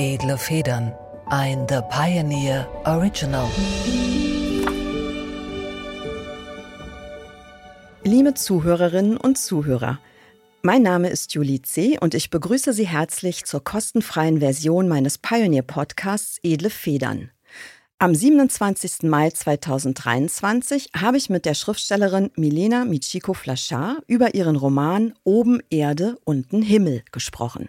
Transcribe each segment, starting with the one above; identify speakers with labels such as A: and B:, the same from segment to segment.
A: Edle Federn, ein The Pioneer Original.
B: Liebe Zuhörerinnen und Zuhörer, mein Name ist Julie C. und ich begrüße Sie herzlich zur kostenfreien Version meines Pioneer-Podcasts Edle Federn. Am 27. Mai 2023 habe ich mit der Schriftstellerin Milena Michiko Flachard über ihren Roman Oben Erde, unten Himmel gesprochen.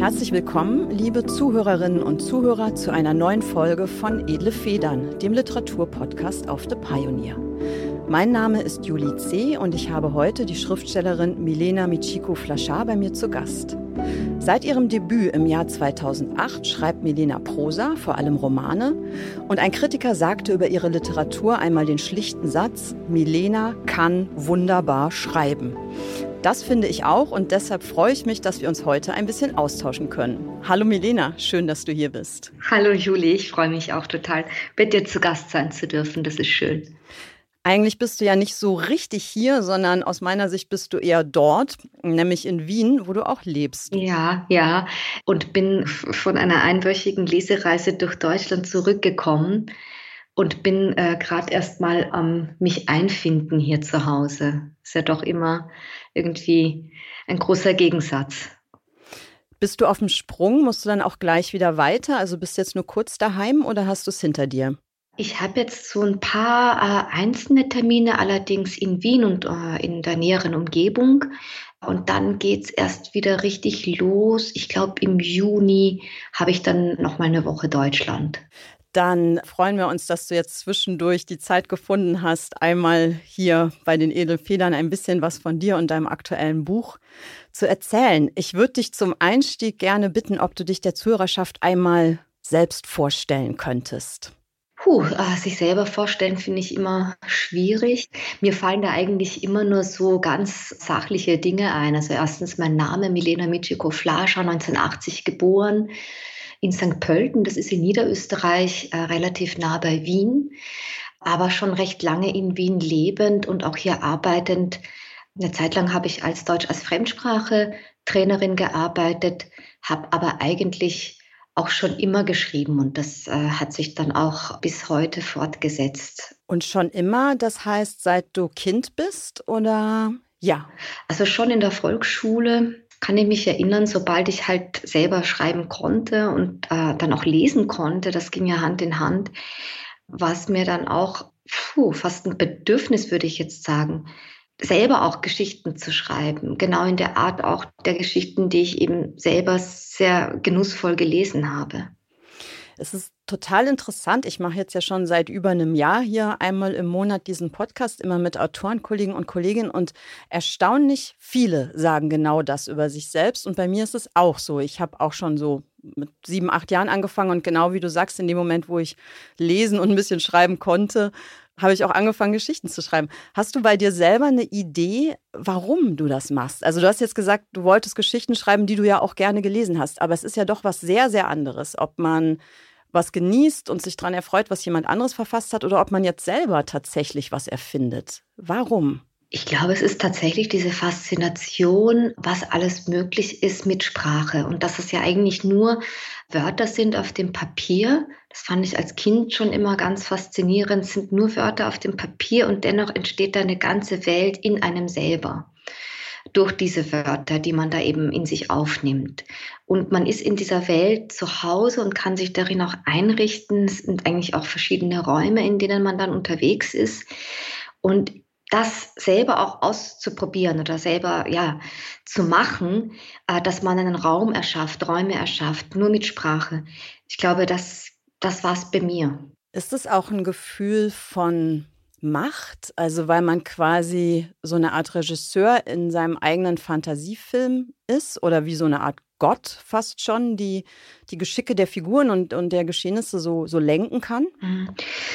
B: Herzlich willkommen, liebe Zuhörerinnen und Zuhörer, zu einer neuen Folge von Edle Federn, dem Literaturpodcast auf The Pioneer. Mein Name ist Julie C. und ich habe heute die Schriftstellerin Milena Michiko Flachard bei mir zu Gast. Seit ihrem Debüt im Jahr 2008 schreibt Milena Prosa, vor allem Romane, und ein Kritiker sagte über ihre Literatur einmal den schlichten Satz, Milena kann wunderbar schreiben. Das finde ich auch und deshalb freue ich mich, dass wir uns heute ein bisschen austauschen können. Hallo Milena, schön, dass du hier bist.
C: Hallo Julie, ich freue mich auch total, bei dir zu Gast sein zu dürfen. Das ist schön.
B: Eigentlich bist du ja nicht so richtig hier, sondern aus meiner Sicht bist du eher dort, nämlich in Wien, wo du auch lebst.
C: Ja, ja. Und bin von einer einwöchigen Lesereise durch Deutschland zurückgekommen und bin äh, gerade erst mal am mich einfinden hier zu Hause. Ist ja doch immer irgendwie ein großer Gegensatz.
B: Bist du auf dem Sprung? Musst du dann auch gleich wieder weiter? Also bist du jetzt nur kurz daheim oder hast du es hinter dir?
C: Ich habe jetzt so ein paar äh, einzelne Termine, allerdings in Wien und äh, in der näheren Umgebung. Und dann geht es erst wieder richtig los. Ich glaube, im Juni habe ich dann noch mal eine Woche Deutschland
B: dann freuen wir uns, dass du jetzt zwischendurch die Zeit gefunden hast, einmal hier bei den Edelfedern ein bisschen was von dir und deinem aktuellen Buch zu erzählen. Ich würde dich zum Einstieg gerne bitten, ob du dich der Zuhörerschaft einmal selbst vorstellen könntest.
C: Puh, äh, sich selber vorstellen finde ich immer schwierig. Mir fallen da eigentlich immer nur so ganz sachliche Dinge ein. Also erstens mein Name, Milena Michiko Flascher, 1980 geboren in St. Pölten, das ist in Niederösterreich, äh, relativ nah bei Wien, aber schon recht lange in Wien lebend und auch hier arbeitend. Eine Zeit lang habe ich als Deutsch als Fremdsprache Trainerin gearbeitet, habe aber eigentlich auch schon immer geschrieben und das äh, hat sich dann auch bis heute fortgesetzt.
B: Und schon immer, das heißt, seit du Kind bist oder ja?
C: Also schon in der Volksschule kann ich mich erinnern, sobald ich halt selber schreiben konnte und äh, dann auch lesen konnte, das ging ja Hand in Hand, war es mir dann auch puh, fast ein Bedürfnis, würde ich jetzt sagen, selber auch Geschichten zu schreiben. Genau in der Art auch der Geschichten, die ich eben selber sehr genussvoll gelesen habe.
B: Es ist total interessant. Ich mache jetzt ja schon seit über einem Jahr hier einmal im Monat diesen Podcast, immer mit Autorenkollegen und Kolleginnen. Und erstaunlich viele sagen genau das über sich selbst. Und bei mir ist es auch so. Ich habe auch schon so mit sieben, acht Jahren angefangen. Und genau wie du sagst, in dem Moment, wo ich lesen und ein bisschen schreiben konnte, habe ich auch angefangen, Geschichten zu schreiben. Hast du bei dir selber eine Idee, warum du das machst? Also du hast jetzt gesagt, du wolltest Geschichten schreiben, die du ja auch gerne gelesen hast, aber es ist ja doch was sehr, sehr anderes, ob man was genießt und sich daran erfreut, was jemand anderes verfasst hat, oder ob man jetzt selber tatsächlich was erfindet. Warum?
C: Ich glaube, es ist tatsächlich diese Faszination, was alles möglich ist mit Sprache und dass es ja eigentlich nur Wörter sind auf dem Papier. Das fand ich als Kind schon immer ganz faszinierend, es sind nur Wörter auf dem Papier und dennoch entsteht da eine ganze Welt in einem selber durch diese Wörter, die man da eben in sich aufnimmt. Und man ist in dieser Welt zu Hause und kann sich darin auch einrichten. Es sind eigentlich auch verschiedene Räume, in denen man dann unterwegs ist. Und das selber auch auszuprobieren oder selber ja zu machen, äh, dass man einen Raum erschafft, Räume erschafft, nur mit Sprache. Ich glaube, das, das war es bei mir.
B: Ist es auch ein Gefühl von macht. Also weil man quasi so eine Art Regisseur in seinem eigenen Fantasiefilm ist oder wie so eine Art Gott fast schon, die die Geschicke der Figuren und, und der Geschehnisse so, so lenken kann?
C: Mhm.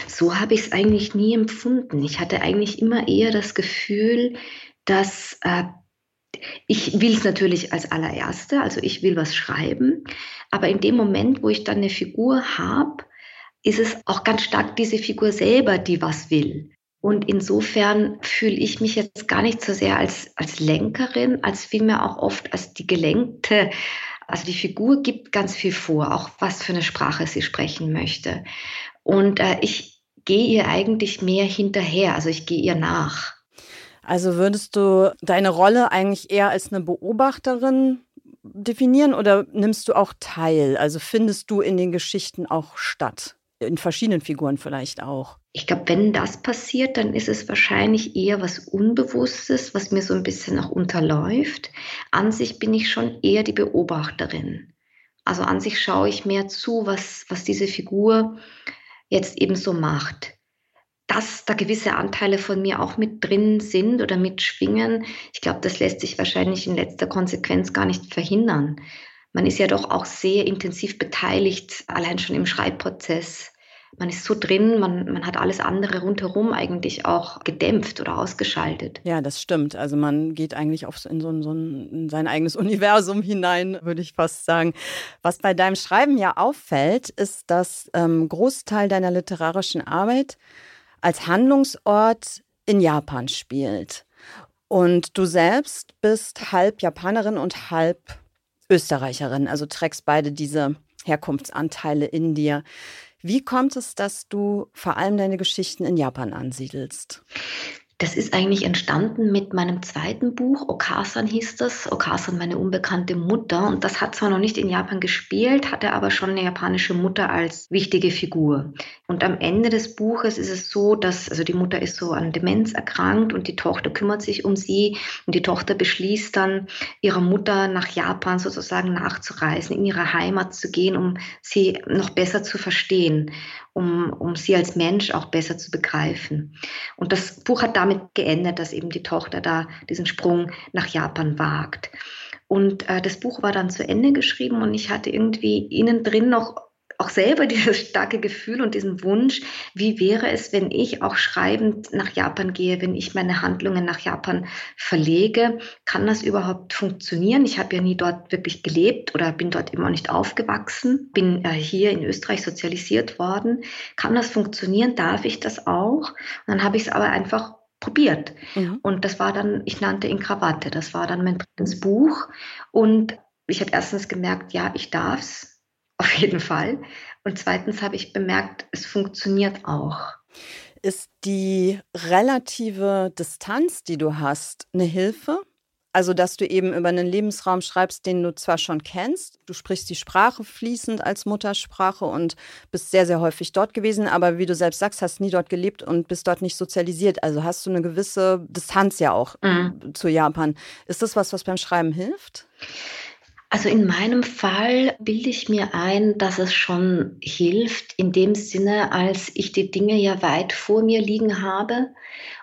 C: So habe ich es eigentlich nie empfunden. Ich hatte eigentlich immer eher das Gefühl, dass äh, ich will es natürlich als allererste, also ich will was schreiben, aber in dem Moment, wo ich dann eine Figur habe, ist es auch ganz stark diese Figur selber, die was will. Und insofern fühle ich mich jetzt gar nicht so sehr als, als Lenkerin, als vielmehr auch oft als die Gelenkte. Also die Figur gibt ganz viel vor, auch was für eine Sprache sie sprechen möchte. Und äh, ich gehe ihr eigentlich mehr hinterher, also ich gehe ihr nach.
B: Also würdest du deine Rolle eigentlich eher als eine Beobachterin definieren oder nimmst du auch teil? Also findest du in den Geschichten auch statt? In verschiedenen Figuren vielleicht auch.
C: Ich glaube, wenn das passiert, dann ist es wahrscheinlich eher was Unbewusstes, was mir so ein bisschen noch unterläuft. An sich bin ich schon eher die Beobachterin. Also an sich schaue ich mehr zu, was, was diese Figur jetzt eben so macht dass da gewisse Anteile von mir auch mit drin sind oder mitschwingen, ich glaube, das lässt sich wahrscheinlich in letzter Konsequenz gar nicht verhindern. Man ist ja doch auch sehr intensiv beteiligt, allein schon im Schreibprozess. Man ist so drin, man, man hat alles andere rundherum eigentlich auch gedämpft oder ausgeschaltet.
B: Ja, das stimmt. Also man geht eigentlich auf in, so ein, so ein, in sein eigenes Universum hinein, würde ich fast sagen. Was bei deinem Schreiben ja auffällt, ist, dass ähm, Großteil deiner literarischen Arbeit als Handlungsort in Japan spielt. Und du selbst bist halb Japanerin und halb Österreicherin, also trägst beide diese Herkunftsanteile in dir. Wie kommt es, dass du vor allem deine Geschichten in Japan ansiedelst?
C: Das ist eigentlich entstanden mit meinem zweiten Buch, Okasan hieß das, Okasan, meine unbekannte Mutter. Und das hat zwar noch nicht in Japan gespielt, hatte aber schon eine japanische Mutter als wichtige Figur. Und am Ende des Buches ist es so, dass, also die Mutter ist so an Demenz erkrankt und die Tochter kümmert sich um sie. Und die Tochter beschließt dann, ihrer Mutter nach Japan sozusagen nachzureisen, in ihre Heimat zu gehen, um sie noch besser zu verstehen um, um sie als Mensch auch besser zu begreifen. Und das Buch hat damit geendet, dass eben die Tochter da diesen Sprung nach Japan wagt. Und äh, das Buch war dann zu Ende geschrieben und ich hatte irgendwie innen drin noch auch selber dieses starke Gefühl und diesen Wunsch, wie wäre es, wenn ich auch schreibend nach Japan gehe, wenn ich meine Handlungen nach Japan verlege? Kann das überhaupt funktionieren? Ich habe ja nie dort wirklich gelebt oder bin dort immer nicht aufgewachsen, bin äh, hier in Österreich sozialisiert worden. Kann das funktionieren? Darf ich das auch? Und dann habe ich es aber einfach probiert. Mhm. Und das war dann, ich nannte ihn Krawatte, das war dann mein drittes Buch. Und ich habe erstens gemerkt, ja, ich darf es auf jeden Fall. Und zweitens habe ich bemerkt, es funktioniert auch.
B: Ist die relative Distanz, die du hast, eine Hilfe? Also, dass du eben über einen Lebensraum schreibst, den du zwar schon kennst, du sprichst die Sprache fließend als Muttersprache und bist sehr, sehr häufig dort gewesen, aber wie du selbst sagst, hast nie dort gelebt und bist dort nicht sozialisiert. Also hast du eine gewisse Distanz ja auch mhm. zu Japan. Ist das was, was beim Schreiben hilft?
C: Also in meinem Fall bilde ich mir ein, dass es schon hilft, in dem Sinne, als ich die Dinge ja weit vor mir liegen habe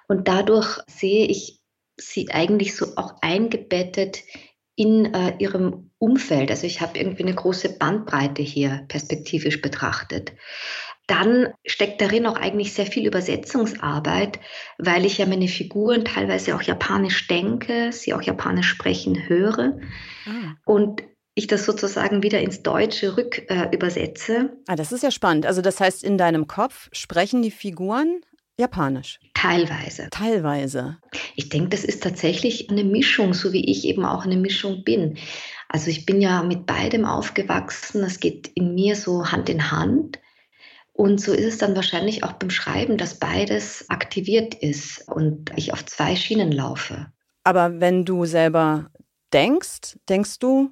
C: und dadurch sehe ich sie eigentlich so auch eingebettet in äh, ihrem Umfeld. Also ich habe irgendwie eine große Bandbreite hier perspektivisch betrachtet dann steckt darin auch eigentlich sehr viel Übersetzungsarbeit, weil ich ja meine Figuren teilweise auch japanisch denke, sie auch japanisch sprechen höre ah. und ich das sozusagen wieder ins Deutsche rück äh, übersetze.
B: Ah, das ist ja spannend. Also das heißt, in deinem Kopf sprechen die Figuren Japanisch?
C: Teilweise.
B: Teilweise.
C: Ich denke, das ist tatsächlich eine Mischung, so wie ich eben auch eine Mischung bin. Also ich bin ja mit beidem aufgewachsen. Das geht in mir so Hand in Hand. Und so ist es dann wahrscheinlich auch beim Schreiben, dass beides aktiviert ist und ich auf zwei Schienen laufe.
B: Aber wenn du selber denkst, denkst du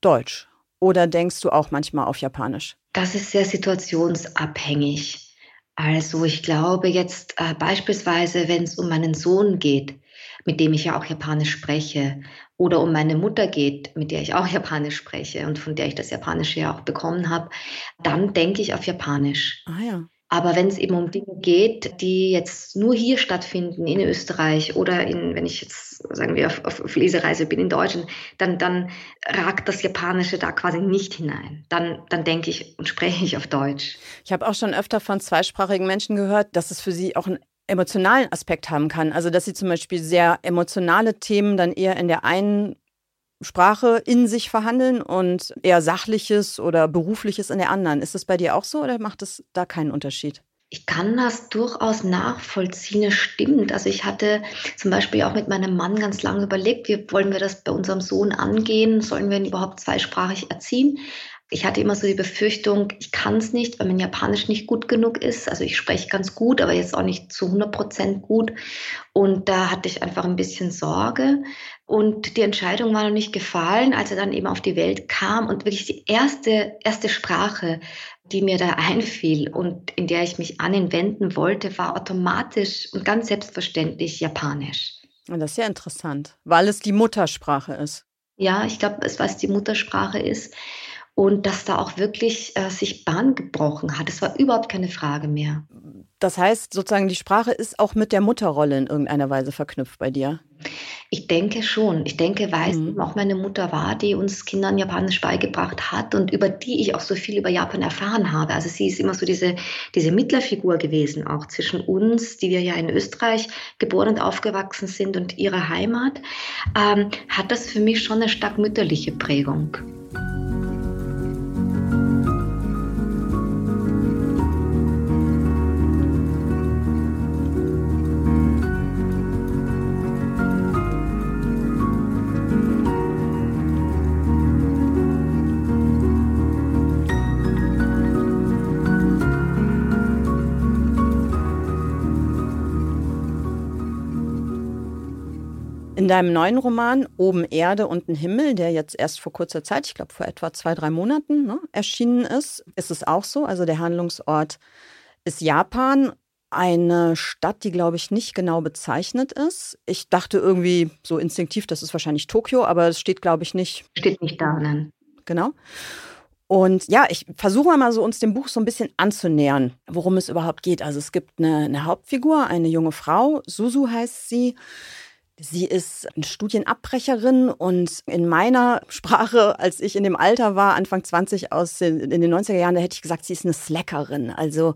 B: Deutsch oder denkst du auch manchmal auf Japanisch?
C: Das ist sehr situationsabhängig. Also ich glaube jetzt äh, beispielsweise, wenn es um meinen Sohn geht, mit dem ich ja auch Japanisch spreche, oder um meine Mutter geht, mit der ich auch Japanisch spreche und von der ich das Japanische ja auch bekommen habe, dann denke ich auf Japanisch.
B: Ah ja.
C: Aber wenn es eben um Dinge geht, die jetzt nur hier stattfinden, in Österreich oder in, wenn ich jetzt, sagen wir, auf, auf Lesereise bin in Deutschland, dann, dann ragt das Japanische da quasi nicht hinein. Dann, dann denke ich und spreche ich auf Deutsch.
B: Ich habe auch schon öfter von zweisprachigen Menschen gehört, dass es für sie auch einen emotionalen Aspekt haben kann. Also, dass sie zum Beispiel sehr emotionale Themen dann eher in der einen Sprache in sich verhandeln und eher Sachliches oder Berufliches in der anderen. Ist das bei dir auch so oder macht es da keinen Unterschied?
C: Ich kann das durchaus nachvollziehen, es stimmt. Also ich hatte zum Beispiel auch mit meinem Mann ganz lange überlegt, wie wollen wir das bei unserem Sohn angehen? Sollen wir ihn überhaupt zweisprachig erziehen? Ich hatte immer so die Befürchtung, ich kann es nicht, weil mein Japanisch nicht gut genug ist. Also ich spreche ganz gut, aber jetzt auch nicht zu 100 Prozent gut. Und da hatte ich einfach ein bisschen Sorge. Und die Entscheidung war noch nicht gefallen, als er dann eben auf die Welt kam und wirklich die erste, erste Sprache, die mir da einfiel und in der ich mich an ihn wenden wollte, war automatisch und ganz selbstverständlich Japanisch.
B: Und das ist ja interessant, weil es die Muttersprache ist.
C: Ja, ich glaube, es, was die Muttersprache ist und dass da auch wirklich äh, sich Bahn gebrochen hat. Es war überhaupt keine Frage mehr.
B: Das heißt, sozusagen die Sprache ist auch mit der Mutterrolle in irgendeiner Weise verknüpft bei dir.
C: Ich denke schon. Ich denke, weil mhm. es auch meine Mutter war, die uns Kindern Japanisch beigebracht hat und über die ich auch so viel über Japan erfahren habe. Also sie ist immer so diese, diese Mittlerfigur gewesen, auch zwischen uns, die wir ja in Österreich geboren und aufgewachsen sind und ihrer Heimat, ähm, hat das für mich schon eine stark mütterliche Prägung.
B: Deinem neuen Roman Oben Erde, unten Himmel, der jetzt erst vor kurzer Zeit, ich glaube vor etwa zwei, drei Monaten ne, erschienen ist, ist es auch so. Also der Handlungsort ist Japan, eine Stadt, die, glaube ich, nicht genau bezeichnet ist. Ich dachte irgendwie so instinktiv, das ist wahrscheinlich Tokio, aber es steht, glaube ich, nicht.
C: Steht nicht da, nein.
B: Genau. Und ja, ich versuche mal so uns dem Buch so ein bisschen anzunähern, worum es überhaupt geht. Also es gibt eine, eine Hauptfigur, eine junge Frau, Susu heißt sie, Sie ist Studienabbrecherin und in meiner Sprache, als ich in dem Alter war, Anfang 20 aus den, in den 90er Jahren, da hätte ich gesagt, sie ist eine Slackerin. Also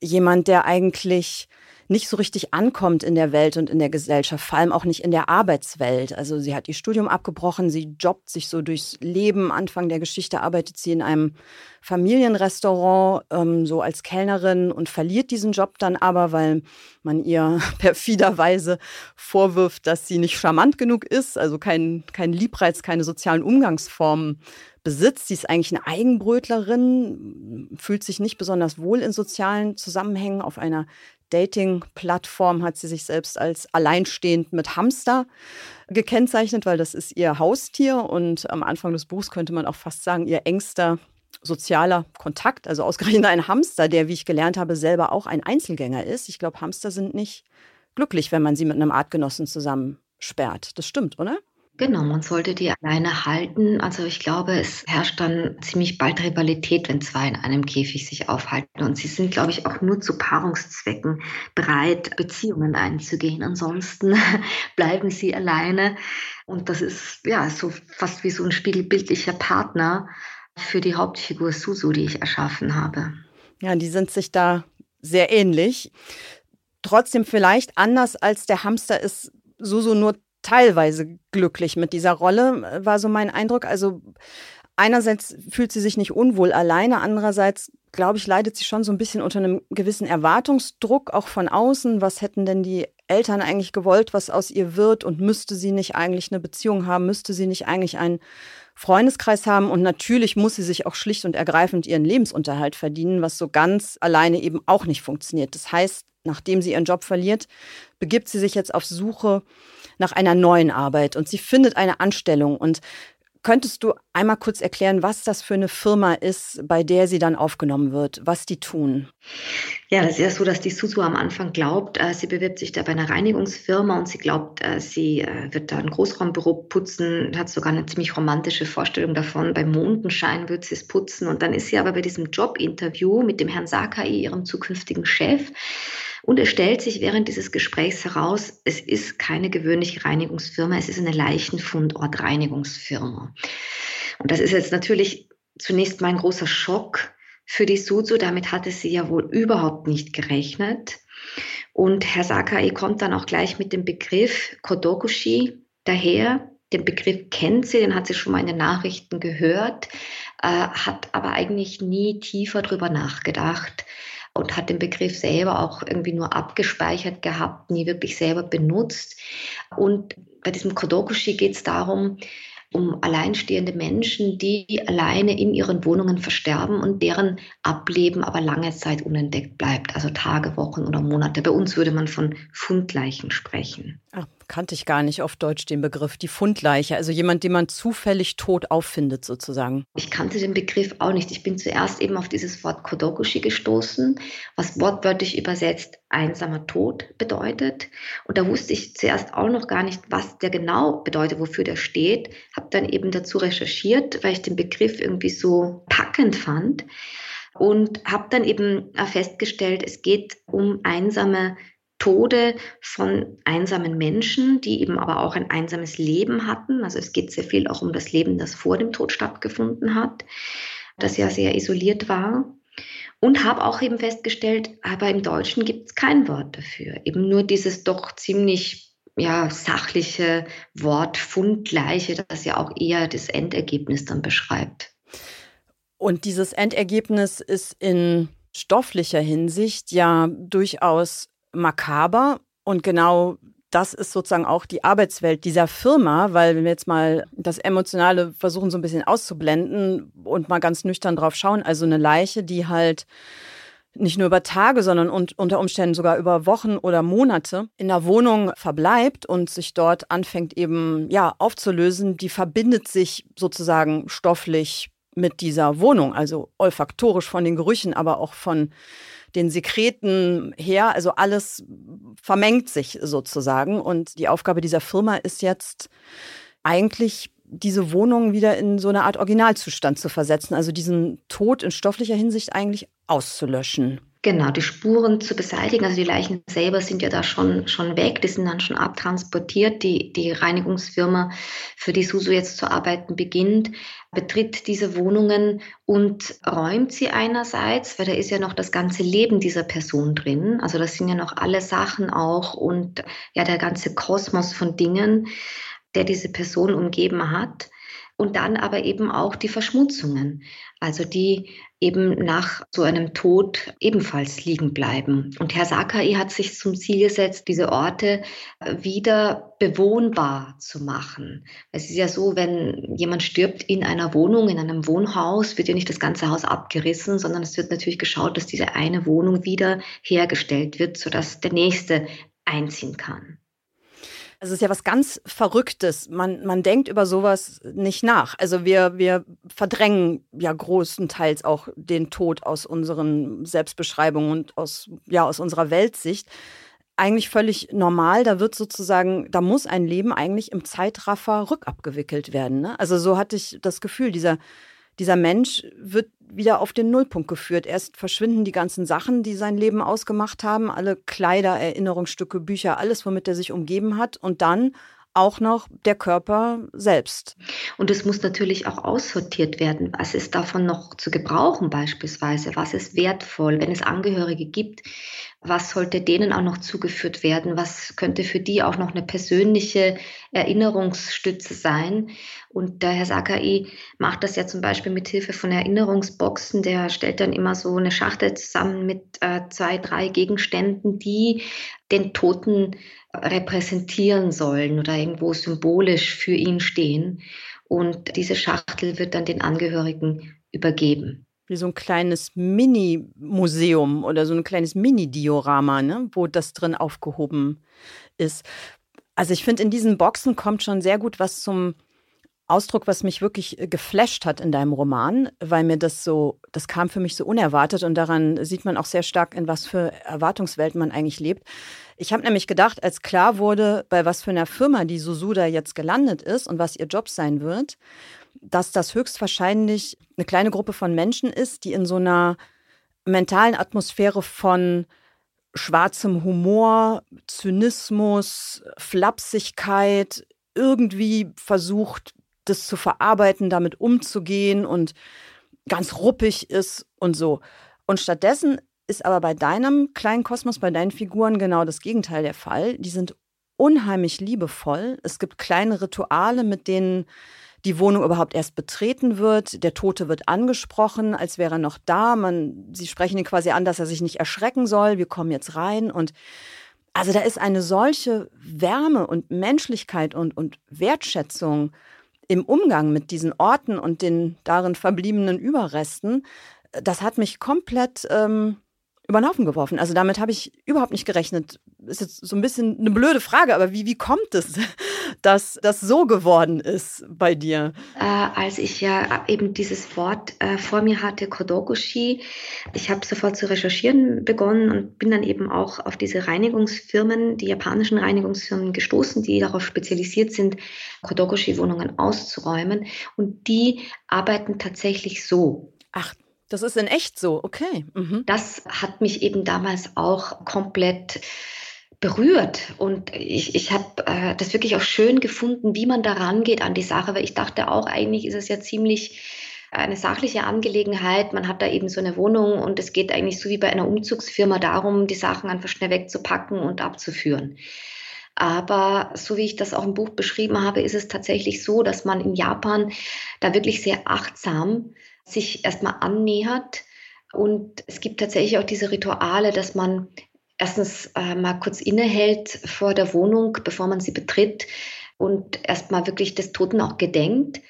B: jemand, der eigentlich nicht so richtig ankommt in der Welt und in der Gesellschaft, vor allem auch nicht in der Arbeitswelt. Also sie hat ihr Studium abgebrochen, sie jobbt sich so durchs Leben. Anfang der Geschichte arbeitet sie in einem Familienrestaurant, ähm, so als Kellnerin und verliert diesen Job dann aber, weil man ihr perfiderweise vorwirft, dass sie nicht charmant genug ist, also kein, kein Liebreiz, keine sozialen Umgangsformen besitzt. Sie ist eigentlich eine Eigenbrötlerin, fühlt sich nicht besonders wohl in sozialen Zusammenhängen auf einer Dating-Plattform hat sie sich selbst als alleinstehend mit Hamster gekennzeichnet, weil das ist ihr Haustier und am Anfang des Buchs könnte man auch fast sagen, ihr engster sozialer Kontakt, also ausgerechnet ein Hamster, der, wie ich gelernt habe, selber auch ein Einzelgänger ist. Ich glaube, Hamster sind nicht glücklich, wenn man sie mit einem Artgenossen zusammensperrt. Das stimmt, oder?
C: Genau, man sollte die alleine halten. Also ich glaube, es herrscht dann ziemlich bald Rivalität, wenn zwei in einem Käfig sich aufhalten. Und sie sind, glaube ich, auch nur zu Paarungszwecken bereit, Beziehungen einzugehen. Ansonsten bleiben sie alleine. Und das ist ja so fast wie so ein spiegelbildlicher Partner für die Hauptfigur Susu, die ich erschaffen habe.
B: Ja, die sind sich da sehr ähnlich. Trotzdem vielleicht anders als der Hamster ist Susu nur teilweise glücklich mit dieser Rolle, war so mein Eindruck. Also einerseits fühlt sie sich nicht unwohl alleine, andererseits glaube ich, leidet sie schon so ein bisschen unter einem gewissen Erwartungsdruck, auch von außen. Was hätten denn die Eltern eigentlich gewollt, was aus ihr wird? Und müsste sie nicht eigentlich eine Beziehung haben? Müsste sie nicht eigentlich einen Freundeskreis haben? Und natürlich muss sie sich auch schlicht und ergreifend ihren Lebensunterhalt verdienen, was so ganz alleine eben auch nicht funktioniert. Das heißt, nachdem sie ihren Job verliert, begibt sie sich jetzt auf Suche nach einer neuen Arbeit und sie findet eine Anstellung und Könntest du einmal kurz erklären, was das für eine Firma ist, bei der sie dann aufgenommen wird, was die tun?
C: Ja, das ist ja so, dass die Susu am Anfang glaubt, äh, sie bewirbt sich da bei einer Reinigungsfirma und sie glaubt, äh, sie äh, wird da ein Großraumbüro putzen, hat sogar eine ziemlich romantische Vorstellung davon. Bei Mondenschein wird sie es putzen. Und dann ist sie aber bei diesem Jobinterview mit dem Herrn Sakai, ihrem zukünftigen Chef, und es stellt sich während dieses Gesprächs heraus, es ist keine gewöhnliche Reinigungsfirma, es ist eine Leichenfundortreinigungsfirma. Und das ist jetzt natürlich zunächst mal ein großer Schock für die Suzu. Damit hatte sie ja wohl überhaupt nicht gerechnet. Und Herr Sakai kommt dann auch gleich mit dem Begriff Kodokushi daher. Den Begriff kennt sie, den hat sie schon mal in den Nachrichten gehört, äh, hat aber eigentlich nie tiefer drüber nachgedacht, und hat den Begriff selber auch irgendwie nur abgespeichert gehabt, nie wirklich selber benutzt. Und bei diesem Kodokushi geht es darum, um alleinstehende Menschen, die alleine in ihren Wohnungen versterben und deren Ableben aber lange Zeit unentdeckt bleibt, also Tage, Wochen oder Monate. Bei uns würde man von Fundleichen sprechen.
B: Ach, kannte ich gar nicht auf Deutsch den Begriff, die Fundleiche, also jemand, den man zufällig tot auffindet sozusagen.
C: Ich kannte den Begriff auch nicht. Ich bin zuerst eben auf dieses Wort Kodokushi gestoßen, was wortwörtlich übersetzt einsamer Tod bedeutet. Und da wusste ich zuerst auch noch gar nicht, was der genau bedeutet, wofür der steht. Habe dann eben dazu recherchiert, weil ich den Begriff irgendwie so packend fand und habe dann eben festgestellt, es geht um einsame Tode von einsamen Menschen, die eben aber auch ein einsames Leben hatten. Also es geht sehr viel auch um das Leben, das vor dem Tod stattgefunden hat, das ja sehr isoliert war. Und habe auch eben festgestellt, aber im Deutschen gibt es kein Wort dafür. Eben nur dieses doch ziemlich ja, sachliche Wort Fundleiche, das ja auch eher das Endergebnis dann beschreibt.
B: Und dieses Endergebnis ist in stofflicher Hinsicht ja durchaus makaber. Und genau das ist sozusagen auch die Arbeitswelt dieser Firma, weil wenn wir jetzt mal das Emotionale versuchen so ein bisschen auszublenden und mal ganz nüchtern drauf schauen, also eine Leiche, die halt nicht nur über Tage, sondern unter Umständen sogar über Wochen oder Monate in der Wohnung verbleibt und sich dort anfängt eben ja aufzulösen, die verbindet sich sozusagen stofflich mit dieser Wohnung, also olfaktorisch von den Gerüchen, aber auch von den Sekreten her. Also alles vermengt sich sozusagen. Und die Aufgabe dieser Firma ist jetzt eigentlich diese Wohnung wieder in so eine Art Originalzustand zu versetzen, also diesen Tod in stofflicher Hinsicht eigentlich auszulöschen.
C: Genau, die Spuren zu beseitigen. Also die Leichen selber sind ja da schon, schon weg, die sind dann schon abtransportiert. Die, die Reinigungsfirma, für die Susu jetzt zu arbeiten beginnt, betritt diese Wohnungen und räumt sie einerseits, weil da ist ja noch das ganze Leben dieser Person drin. Also das sind ja noch alle Sachen auch und ja der ganze Kosmos von Dingen, der diese Person umgeben hat und dann aber eben auch die Verschmutzungen, also die eben nach so einem Tod ebenfalls liegen bleiben. Und Herr Sakai hat sich zum Ziel gesetzt, diese Orte wieder bewohnbar zu machen. Es ist ja so, wenn jemand stirbt in einer Wohnung, in einem Wohnhaus, wird ja nicht das ganze Haus abgerissen, sondern es wird natürlich geschaut, dass diese eine Wohnung wieder hergestellt wird, sodass der nächste einziehen kann.
B: Es ist ja was ganz Verrücktes. Man, man denkt über sowas nicht nach. Also wir, wir verdrängen ja großenteils auch den Tod aus unseren Selbstbeschreibungen und aus, ja, aus unserer Weltsicht. Eigentlich völlig normal. Da wird sozusagen, da muss ein Leben eigentlich im Zeitraffer rückabgewickelt werden. Ne? Also so hatte ich das Gefühl, dieser dieser Mensch wird wieder auf den Nullpunkt geführt. Erst verschwinden die ganzen Sachen, die sein Leben ausgemacht haben, alle Kleider, Erinnerungsstücke, Bücher, alles, womit er sich umgeben hat. Und dann auch noch der Körper selbst.
C: Und es muss natürlich auch aussortiert werden. Was ist davon noch zu gebrauchen beispielsweise? Was ist wertvoll, wenn es Angehörige gibt? Was sollte denen auch noch zugeführt werden? Was könnte für die auch noch eine persönliche Erinnerungsstütze sein? Und der Herr Sakai macht das ja zum Beispiel mit Hilfe von Erinnerungsboxen. Der stellt dann immer so eine Schachtel zusammen mit äh, zwei, drei Gegenständen, die den Toten repräsentieren sollen oder irgendwo symbolisch für ihn stehen. Und diese Schachtel wird dann den Angehörigen übergeben
B: wie so ein kleines Mini-Museum oder so ein kleines Mini-Diorama, ne, wo das drin aufgehoben ist. Also ich finde, in diesen Boxen kommt schon sehr gut was zum Ausdruck, was mich wirklich geflasht hat in deinem Roman, weil mir das so, das kam für mich so unerwartet und daran sieht man auch sehr stark, in was für Erwartungswelten man eigentlich lebt. Ich habe nämlich gedacht, als klar wurde, bei was für einer Firma die Susuda jetzt gelandet ist und was ihr Job sein wird, dass das höchstwahrscheinlich eine kleine Gruppe von Menschen ist, die in so einer mentalen Atmosphäre von schwarzem Humor, Zynismus, Flapsigkeit irgendwie versucht, das zu verarbeiten, damit umzugehen und ganz ruppig ist und so. Und stattdessen ist aber bei deinem kleinen Kosmos, bei deinen Figuren genau das Gegenteil der Fall. Die sind unheimlich liebevoll. Es gibt kleine Rituale, mit denen die Wohnung überhaupt erst betreten wird. Der Tote wird angesprochen, als wäre er noch da. Man, sie sprechen ihn quasi an, dass er sich nicht erschrecken soll. Wir kommen jetzt rein. Und also da ist eine solche Wärme und Menschlichkeit und, und Wertschätzung im Umgang mit diesen Orten und den darin verbliebenen Überresten. Das hat mich komplett ähm, über den Haufen geworfen. Also damit habe ich überhaupt nicht gerechnet. Ist jetzt so ein bisschen eine blöde Frage, aber wie, wie kommt es, dass das so geworden ist bei dir?
C: Äh, als ich ja eben dieses Wort äh, vor mir hatte, Kodogushi, ich habe sofort zu recherchieren begonnen und bin dann eben auch auf diese Reinigungsfirmen, die japanischen Reinigungsfirmen gestoßen, die darauf spezialisiert sind, Kodogushi-Wohnungen auszuräumen. Und die arbeiten tatsächlich so.
B: Ach, das ist in echt so, okay. Mhm.
C: Das hat mich eben damals auch komplett berührt und ich, ich habe äh, das wirklich auch schön gefunden, wie man da rangeht an die Sache, weil ich dachte auch, eigentlich ist es ja ziemlich eine sachliche Angelegenheit. Man hat da eben so eine Wohnung und es geht eigentlich so wie bei einer Umzugsfirma darum, die Sachen einfach schnell wegzupacken und abzuführen. Aber so wie ich das auch im Buch beschrieben habe, ist es tatsächlich so, dass man in Japan da wirklich sehr achtsam sich erstmal annähert. Und es gibt tatsächlich auch diese Rituale, dass man erstens äh, mal kurz innehält vor der Wohnung, bevor man sie betritt und erstmal wirklich des Toten auch gedenkt.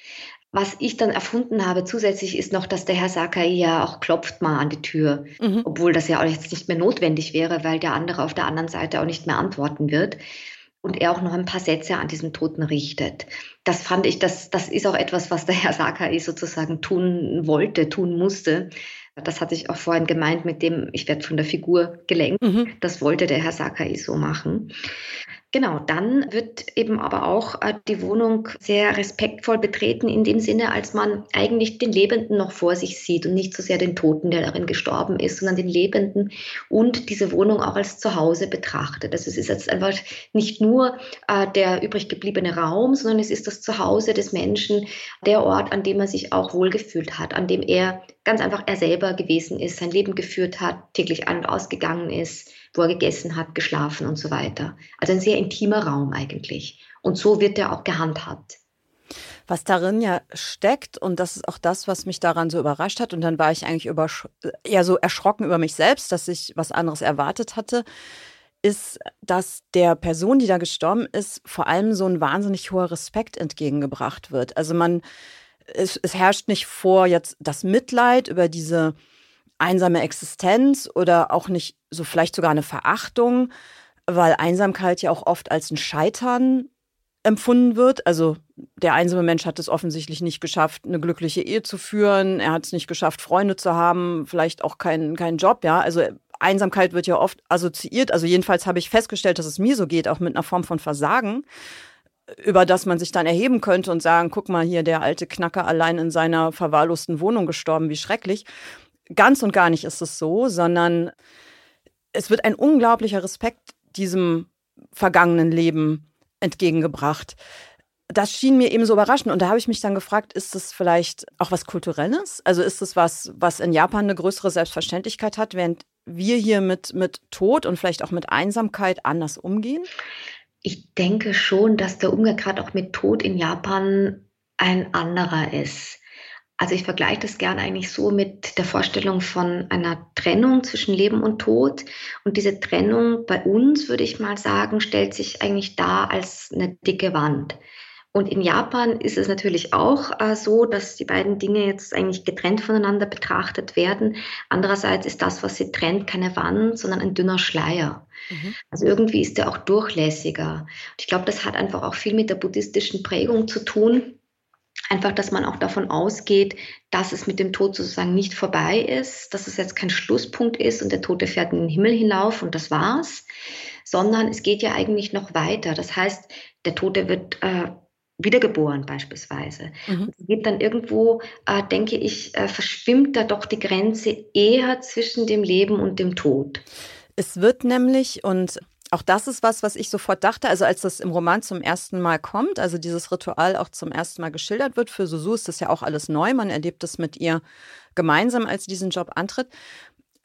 C: Was ich dann erfunden habe zusätzlich ist noch, dass der Herr Sakai ja auch klopft mal an die Tür, mhm. obwohl das ja auch jetzt nicht mehr notwendig wäre, weil der andere auf der anderen Seite auch nicht mehr antworten wird und er auch noch ein paar Sätze an diesen Toten richtet. Das fand ich, das, das ist auch etwas, was der Herr Sakai sozusagen tun wollte, tun musste. Das hatte ich auch vorhin gemeint mit dem, ich werde von der Figur gelenkt. Mhm. Das wollte der Herr Sakai so machen. Genau, dann wird eben aber auch äh, die Wohnung sehr respektvoll betreten, in dem Sinne, als man eigentlich den Lebenden noch vor sich sieht und nicht so sehr den Toten, der darin gestorben ist, sondern den Lebenden und diese Wohnung auch als Zuhause betrachtet. Also es ist jetzt einfach nicht nur äh, der übrig gebliebene Raum, sondern es ist das Zuhause des Menschen, der Ort, an dem er sich auch wohlgefühlt hat, an dem er ganz einfach er selber gewesen ist, sein Leben geführt hat, täglich an und ausgegangen ist wo er gegessen hat, geschlafen und so weiter. Also ein sehr intimer Raum eigentlich. Und so wird er auch gehandhabt.
B: Was darin ja steckt, und das ist auch das, was mich daran so überrascht hat, und dann war ich eigentlich eher so erschrocken über mich selbst, dass ich was anderes erwartet hatte, ist, dass der Person, die da gestorben ist, vor allem so ein wahnsinnig hoher Respekt entgegengebracht wird. Also man, es, es herrscht nicht vor jetzt das Mitleid über diese einsame Existenz oder auch nicht so vielleicht sogar eine Verachtung, weil Einsamkeit ja auch oft als ein Scheitern empfunden wird. Also der einsame Mensch hat es offensichtlich nicht geschafft, eine glückliche Ehe zu führen. Er hat es nicht geschafft, Freunde zu haben, vielleicht auch keinen keinen Job. Ja, also Einsamkeit wird ja oft assoziiert. Also jedenfalls habe ich festgestellt, dass es mir so geht, auch mit einer Form von Versagen über das man sich dann erheben könnte und sagen, guck mal hier, der alte Knacker allein in seiner verwahrlosten Wohnung gestorben, wie schrecklich. Ganz und gar nicht ist es so, sondern es wird ein unglaublicher Respekt diesem vergangenen Leben entgegengebracht. Das schien mir eben so überraschend. Und da habe ich mich dann gefragt, ist das vielleicht auch was Kulturelles? Also ist es was, was in Japan eine größere Selbstverständlichkeit hat, während wir hier mit, mit Tod und vielleicht auch mit Einsamkeit anders umgehen?
C: Ich denke schon, dass der Umgang gerade auch mit Tod in Japan ein anderer ist. Also ich vergleiche das gerne eigentlich so mit der Vorstellung von einer Trennung zwischen Leben und Tod. Und diese Trennung bei uns, würde ich mal sagen, stellt sich eigentlich dar als eine dicke Wand. Und in Japan ist es natürlich auch äh, so, dass die beiden Dinge jetzt eigentlich getrennt voneinander betrachtet werden. Andererseits ist das, was sie trennt, keine Wand, sondern ein dünner Schleier. Mhm. Also irgendwie ist der auch durchlässiger. Und ich glaube, das hat einfach auch viel mit der buddhistischen Prägung zu tun Einfach, dass man auch davon ausgeht, dass es mit dem Tod sozusagen nicht vorbei ist, dass es jetzt kein Schlusspunkt ist und der Tote fährt in den Himmel hinauf und das war's, sondern es geht ja eigentlich noch weiter. Das heißt, der Tote wird äh, wiedergeboren beispielsweise. Mhm. geht dann irgendwo, äh, denke ich, äh, verschwimmt da doch die Grenze eher zwischen dem Leben und dem Tod.
B: Es wird nämlich, und auch das ist was, was ich sofort dachte, also als das im Roman zum ersten Mal kommt, also dieses Ritual auch zum ersten Mal geschildert wird, für Susu ist das ja auch alles neu, man erlebt es mit ihr gemeinsam, als sie diesen Job antritt.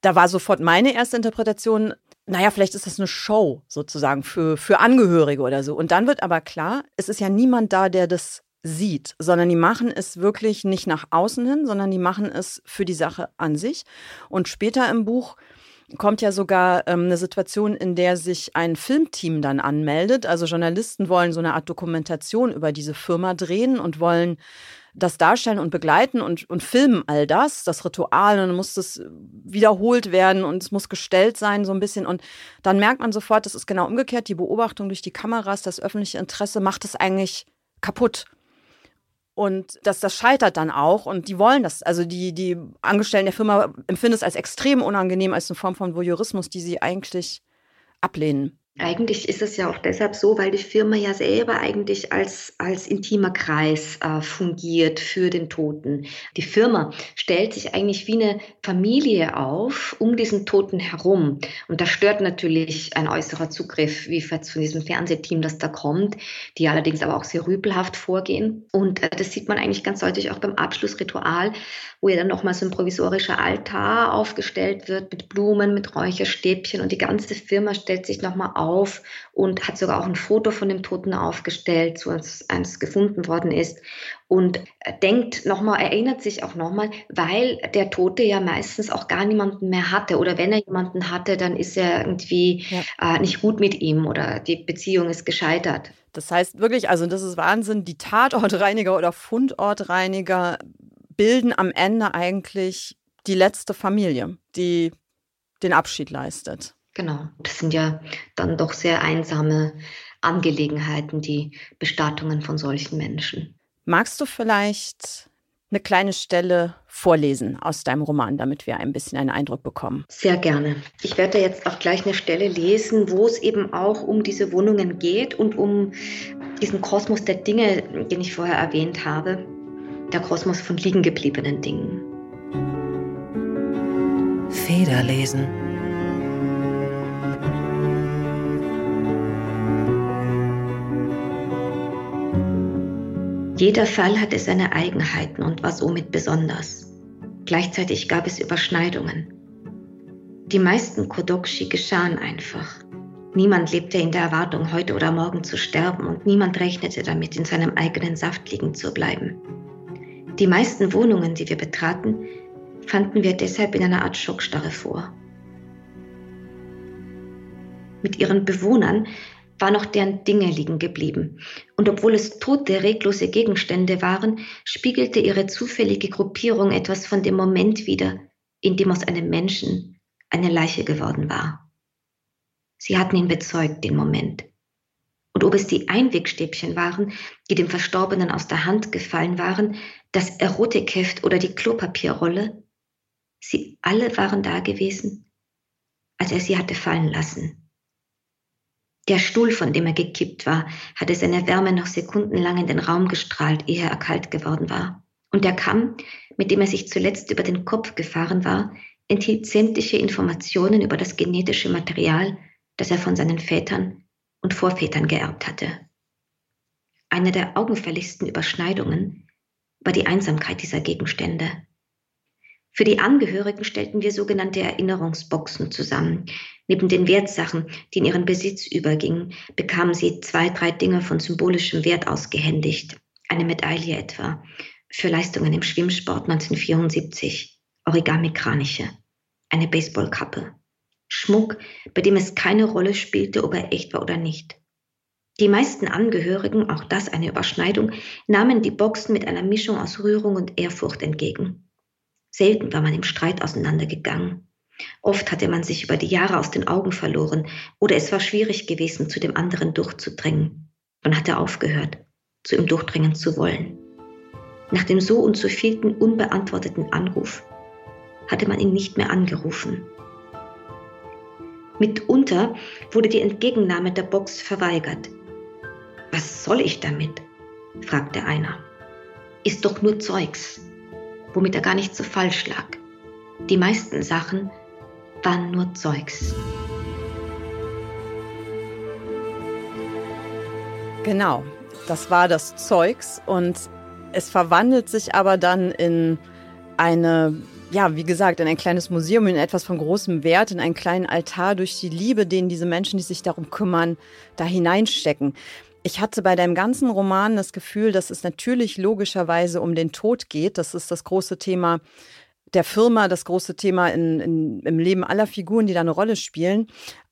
B: Da war sofort meine erste Interpretation, naja, vielleicht ist das eine Show sozusagen für, für Angehörige oder so. Und dann wird aber klar, es ist ja niemand da, der das sieht, sondern die machen es wirklich nicht nach außen hin, sondern die machen es für die Sache an sich. Und später im Buch kommt ja sogar ähm, eine Situation, in der sich ein Filmteam dann anmeldet. Also Journalisten wollen so eine Art Dokumentation über diese Firma drehen und wollen das darstellen und begleiten und, und filmen all das, das Ritual, und dann muss das wiederholt werden und es muss gestellt sein, so ein bisschen. Und dann merkt man sofort, das ist genau umgekehrt. Die Beobachtung durch die Kameras, das öffentliche Interesse macht es eigentlich kaputt. Und das, das scheitert dann auch und die wollen das. Also die, die Angestellten der Firma empfinden es als extrem unangenehm, als eine Form von Voyeurismus, die sie eigentlich ablehnen.
C: Eigentlich ist es ja auch deshalb so, weil die Firma ja selber eigentlich als, als intimer Kreis äh, fungiert für den Toten. Die Firma stellt sich eigentlich wie eine Familie auf um diesen Toten herum. Und das stört natürlich ein äußerer Zugriff, wie jetzt von diesem Fernsehteam, das da kommt, die allerdings aber auch sehr rüpelhaft vorgehen. Und äh, das sieht man eigentlich ganz deutlich auch beim Abschlussritual, wo ja dann nochmal so ein provisorischer Altar aufgestellt wird mit Blumen, mit Räucherstäbchen und die ganze Firma stellt sich nochmal auf und hat sogar auch ein Foto von dem Toten aufgestellt, so als eins gefunden worden ist. Und denkt nochmal, erinnert sich auch nochmal, weil der Tote ja meistens auch gar niemanden mehr hatte. Oder wenn er jemanden hatte, dann ist er irgendwie ja. äh, nicht gut mit ihm oder die Beziehung ist gescheitert.
B: Das heißt wirklich, also das ist Wahnsinn, die Tatortreiniger oder Fundortreiniger bilden am Ende eigentlich die letzte Familie, die den Abschied leistet.
C: Genau. Das sind ja dann doch sehr einsame Angelegenheiten, die Bestattungen von solchen Menschen.
B: Magst du vielleicht eine kleine Stelle vorlesen aus deinem Roman, damit wir ein bisschen einen Eindruck bekommen?
C: Sehr gerne. Ich werde jetzt auch gleich eine Stelle lesen, wo es eben auch um diese Wohnungen geht und um diesen Kosmos der Dinge, den ich vorher erwähnt habe. Der Kosmos von liegengebliebenen Dingen.
A: Federlesen.
C: Jeder Fall hatte seine Eigenheiten und war somit besonders. Gleichzeitig gab es Überschneidungen. Die meisten Kodokshi geschahen einfach. Niemand lebte in der Erwartung, heute oder morgen zu sterben und niemand rechnete damit, in seinem eigenen Saft liegen zu bleiben. Die meisten Wohnungen, die wir betraten, fanden wir deshalb in einer Art Schockstarre vor. Mit ihren Bewohnern war noch deren Dinge liegen geblieben. Und obwohl es tote, reglose Gegenstände waren, spiegelte ihre zufällige Gruppierung etwas von dem Moment wider, in dem aus einem Menschen eine Leiche geworden war. Sie hatten ihn bezeugt, den Moment. Und ob es die Einwegstäbchen waren, die dem Verstorbenen aus der Hand gefallen waren, das Erotikheft oder die Klopapierrolle, sie alle waren da gewesen, als er sie hatte fallen lassen. Der Stuhl, von dem er gekippt war, hatte seine Wärme noch sekundenlang in den Raum gestrahlt, ehe er kalt geworden war. Und der Kamm, mit dem er sich zuletzt über den Kopf gefahren war, enthielt sämtliche Informationen über das genetische Material, das er von seinen Vätern und Vorvätern geerbt hatte. Eine der augenfälligsten Überschneidungen war die Einsamkeit dieser Gegenstände. Für die Angehörigen stellten wir sogenannte Erinnerungsboxen zusammen, Neben den Wertsachen, die in ihren Besitz übergingen, bekamen sie zwei, drei Dinge von symbolischem Wert ausgehändigt. Eine Medaille etwa für Leistungen im Schwimmsport 1974, Origami-Kraniche, eine Baseballkappe, Schmuck, bei dem es keine Rolle spielte, ob er echt war oder nicht. Die meisten Angehörigen, auch das eine Überschneidung, nahmen die Boxen mit einer Mischung aus Rührung und Ehrfurcht entgegen. Selten war man im Streit auseinandergegangen. Oft hatte man sich über die Jahre aus den Augen verloren oder es war schwierig gewesen, zu dem anderen durchzudringen. Man hatte aufgehört, zu ihm durchdringen zu wollen. Nach dem so und so vielten unbeantworteten Anruf hatte man ihn nicht mehr angerufen. Mitunter wurde die Entgegennahme der Box verweigert. Was soll ich damit? fragte einer. Ist doch nur Zeugs, womit er gar nicht so falsch lag. Die meisten Sachen waren nur Zeugs.
B: Genau, das war das Zeugs und es verwandelt sich aber dann in eine, ja, wie gesagt, in ein kleines Museum, in etwas von großem Wert, in einen kleinen Altar durch die Liebe, den diese Menschen, die sich darum kümmern, da hineinstecken. Ich hatte bei deinem ganzen Roman das Gefühl, dass es natürlich logischerweise um den Tod geht. Das ist das große Thema der Firma, das große Thema in, in, im Leben aller Figuren, die da eine Rolle spielen.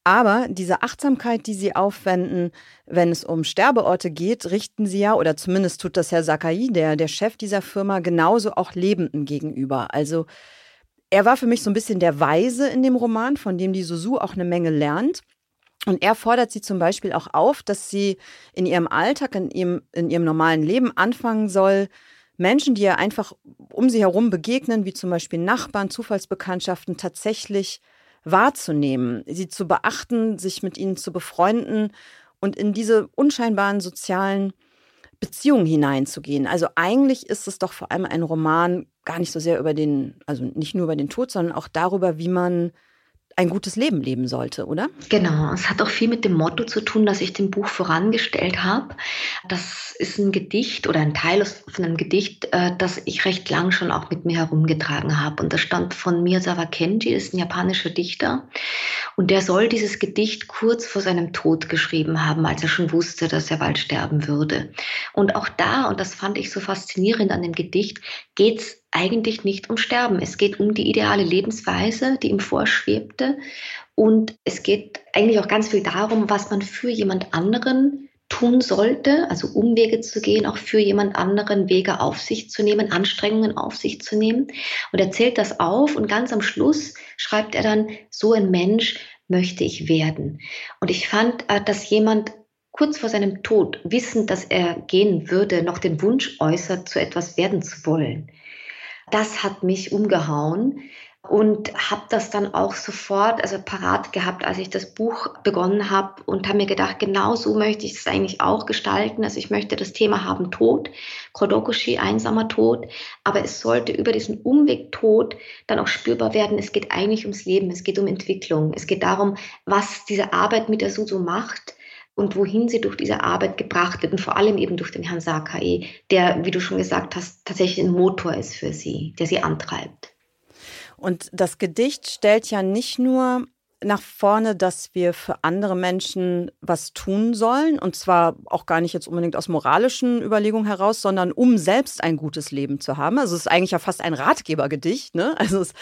B: Aber diese Achtsamkeit, die sie aufwenden, wenn es um Sterbeorte geht, richten sie ja, oder zumindest tut das Herr Sakai, der, der Chef dieser Firma, genauso auch Lebenden gegenüber. Also er war für mich so ein bisschen der Weise in dem Roman, von dem die Susu auch eine Menge lernt. Und er fordert sie zum Beispiel auch auf, dass sie in ihrem Alltag, in ihrem, in ihrem normalen Leben anfangen soll, Menschen, die ihr einfach um sie herum begegnen, wie zum Beispiel Nachbarn, Zufallsbekanntschaften, tatsächlich wahrzunehmen, sie zu beachten, sich mit ihnen zu befreunden und in diese unscheinbaren sozialen Beziehungen hineinzugehen. Also eigentlich ist es doch vor allem ein Roman gar nicht so sehr über den, also nicht nur über den Tod, sondern auch darüber, wie man ein gutes Leben leben sollte, oder?
C: Genau, es hat auch viel mit dem Motto zu tun, das ich dem Buch vorangestellt habe. Das ist ein Gedicht oder ein Teil von einem Gedicht, äh, das ich recht lang schon auch mit mir herumgetragen habe. Und das stammt von Miyazawa Kenji, ist ein japanischer Dichter. Und der soll dieses Gedicht kurz vor seinem Tod geschrieben haben, als er schon wusste, dass er bald sterben würde. Und auch da, und das fand ich so faszinierend an dem Gedicht, geht es eigentlich nicht um Sterben. Es geht um die ideale Lebensweise, die ihm vorschwebte. Und es geht eigentlich auch ganz viel darum, was man für jemand anderen tun sollte, also Umwege zu gehen, auch für jemand anderen Wege auf sich zu nehmen, Anstrengungen auf sich zu nehmen. Und er zählt das auf und ganz am Schluss schreibt er dann, so ein Mensch möchte ich werden. Und ich fand, äh, dass jemand kurz vor seinem Tod, wissend, dass er gehen würde, noch den Wunsch äußert, zu etwas werden zu wollen das hat mich umgehauen und habe das dann auch sofort also parat gehabt, als ich das Buch begonnen habe und habe mir gedacht, genau so möchte ich es eigentlich auch gestalten. Also ich möchte das Thema haben Tod, Kodokushi, einsamer Tod, aber es sollte über diesen Umweg Tod dann auch spürbar werden. Es geht eigentlich ums Leben, es geht um Entwicklung, es geht darum, was diese Arbeit mit der Suzu macht und wohin sie durch diese Arbeit gebracht wird und vor allem eben durch den Herrn Sakai, der, wie du schon gesagt hast, tatsächlich ein Motor ist für sie, der sie antreibt.
B: Und das Gedicht stellt ja nicht nur nach vorne, dass wir für andere Menschen was tun sollen. Und zwar auch gar nicht jetzt unbedingt aus moralischen Überlegungen heraus, sondern um selbst ein gutes Leben zu haben. Also es ist eigentlich ja fast ein Ratgebergedicht. Ne? Also es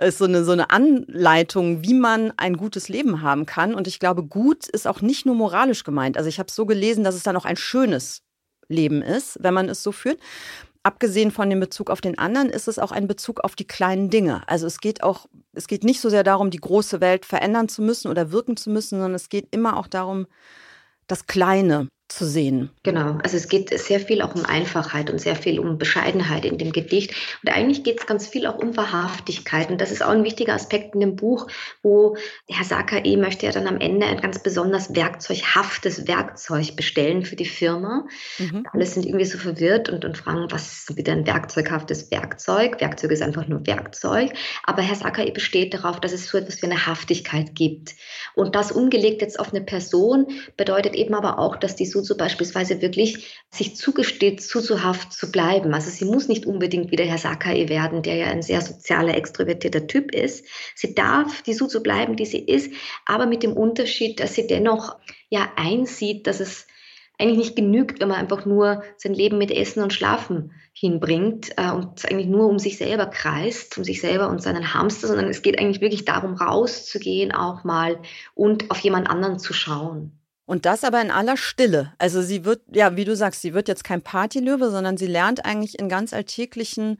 B: ist so eine, so eine Anleitung, wie man ein gutes Leben haben kann. Und ich glaube, gut ist auch nicht nur moralisch gemeint. Also ich habe es so gelesen, dass es dann auch ein schönes Leben ist, wenn man es so führt abgesehen von dem Bezug auf den anderen, ist es auch ein Bezug auf die kleinen Dinge. Also es geht auch, es geht nicht so sehr darum, die große Welt verändern zu müssen oder wirken zu müssen, sondern es geht immer auch darum, das Kleine zu sehen.
C: Genau, also es geht sehr viel auch um Einfachheit und sehr viel um Bescheidenheit in dem Gedicht. Und eigentlich geht es ganz viel auch um Wahrhaftigkeit. Und das ist auch ein wichtiger Aspekt in dem Buch, wo Herr Sakai möchte ja dann am Ende ein ganz besonders werkzeughaftes Werkzeug bestellen für die Firma. Mhm. Alle sind irgendwie so verwirrt und, und fragen, was ist wieder ein werkzeughaftes Werkzeug? Werkzeug ist einfach nur Werkzeug. Aber Herr Sakai besteht darauf, dass es so etwas wie eine Haftigkeit gibt. Und das umgelegt jetzt auf eine Person bedeutet eben aber auch, dass die so Suzu beispielsweise wirklich sich zugesteht, zuzuhaft zu bleiben. Also sie muss nicht unbedingt wieder Herr Sakai werden, der ja ein sehr sozialer, extrovertierter Typ ist. Sie darf die Suzu bleiben, die sie ist, aber mit dem Unterschied, dass sie dennoch ja einsieht, dass es eigentlich nicht genügt, wenn man einfach nur sein Leben mit Essen und Schlafen hinbringt äh, und eigentlich nur um sich selber kreist, um sich selber und seinen Hamster, sondern es geht eigentlich wirklich darum, rauszugehen auch mal und auf jemand anderen zu schauen.
B: Und das aber in aller Stille. Also sie wird, ja, wie du sagst, sie wird jetzt kein Partylöwe, sondern sie lernt eigentlich in ganz alltäglichen,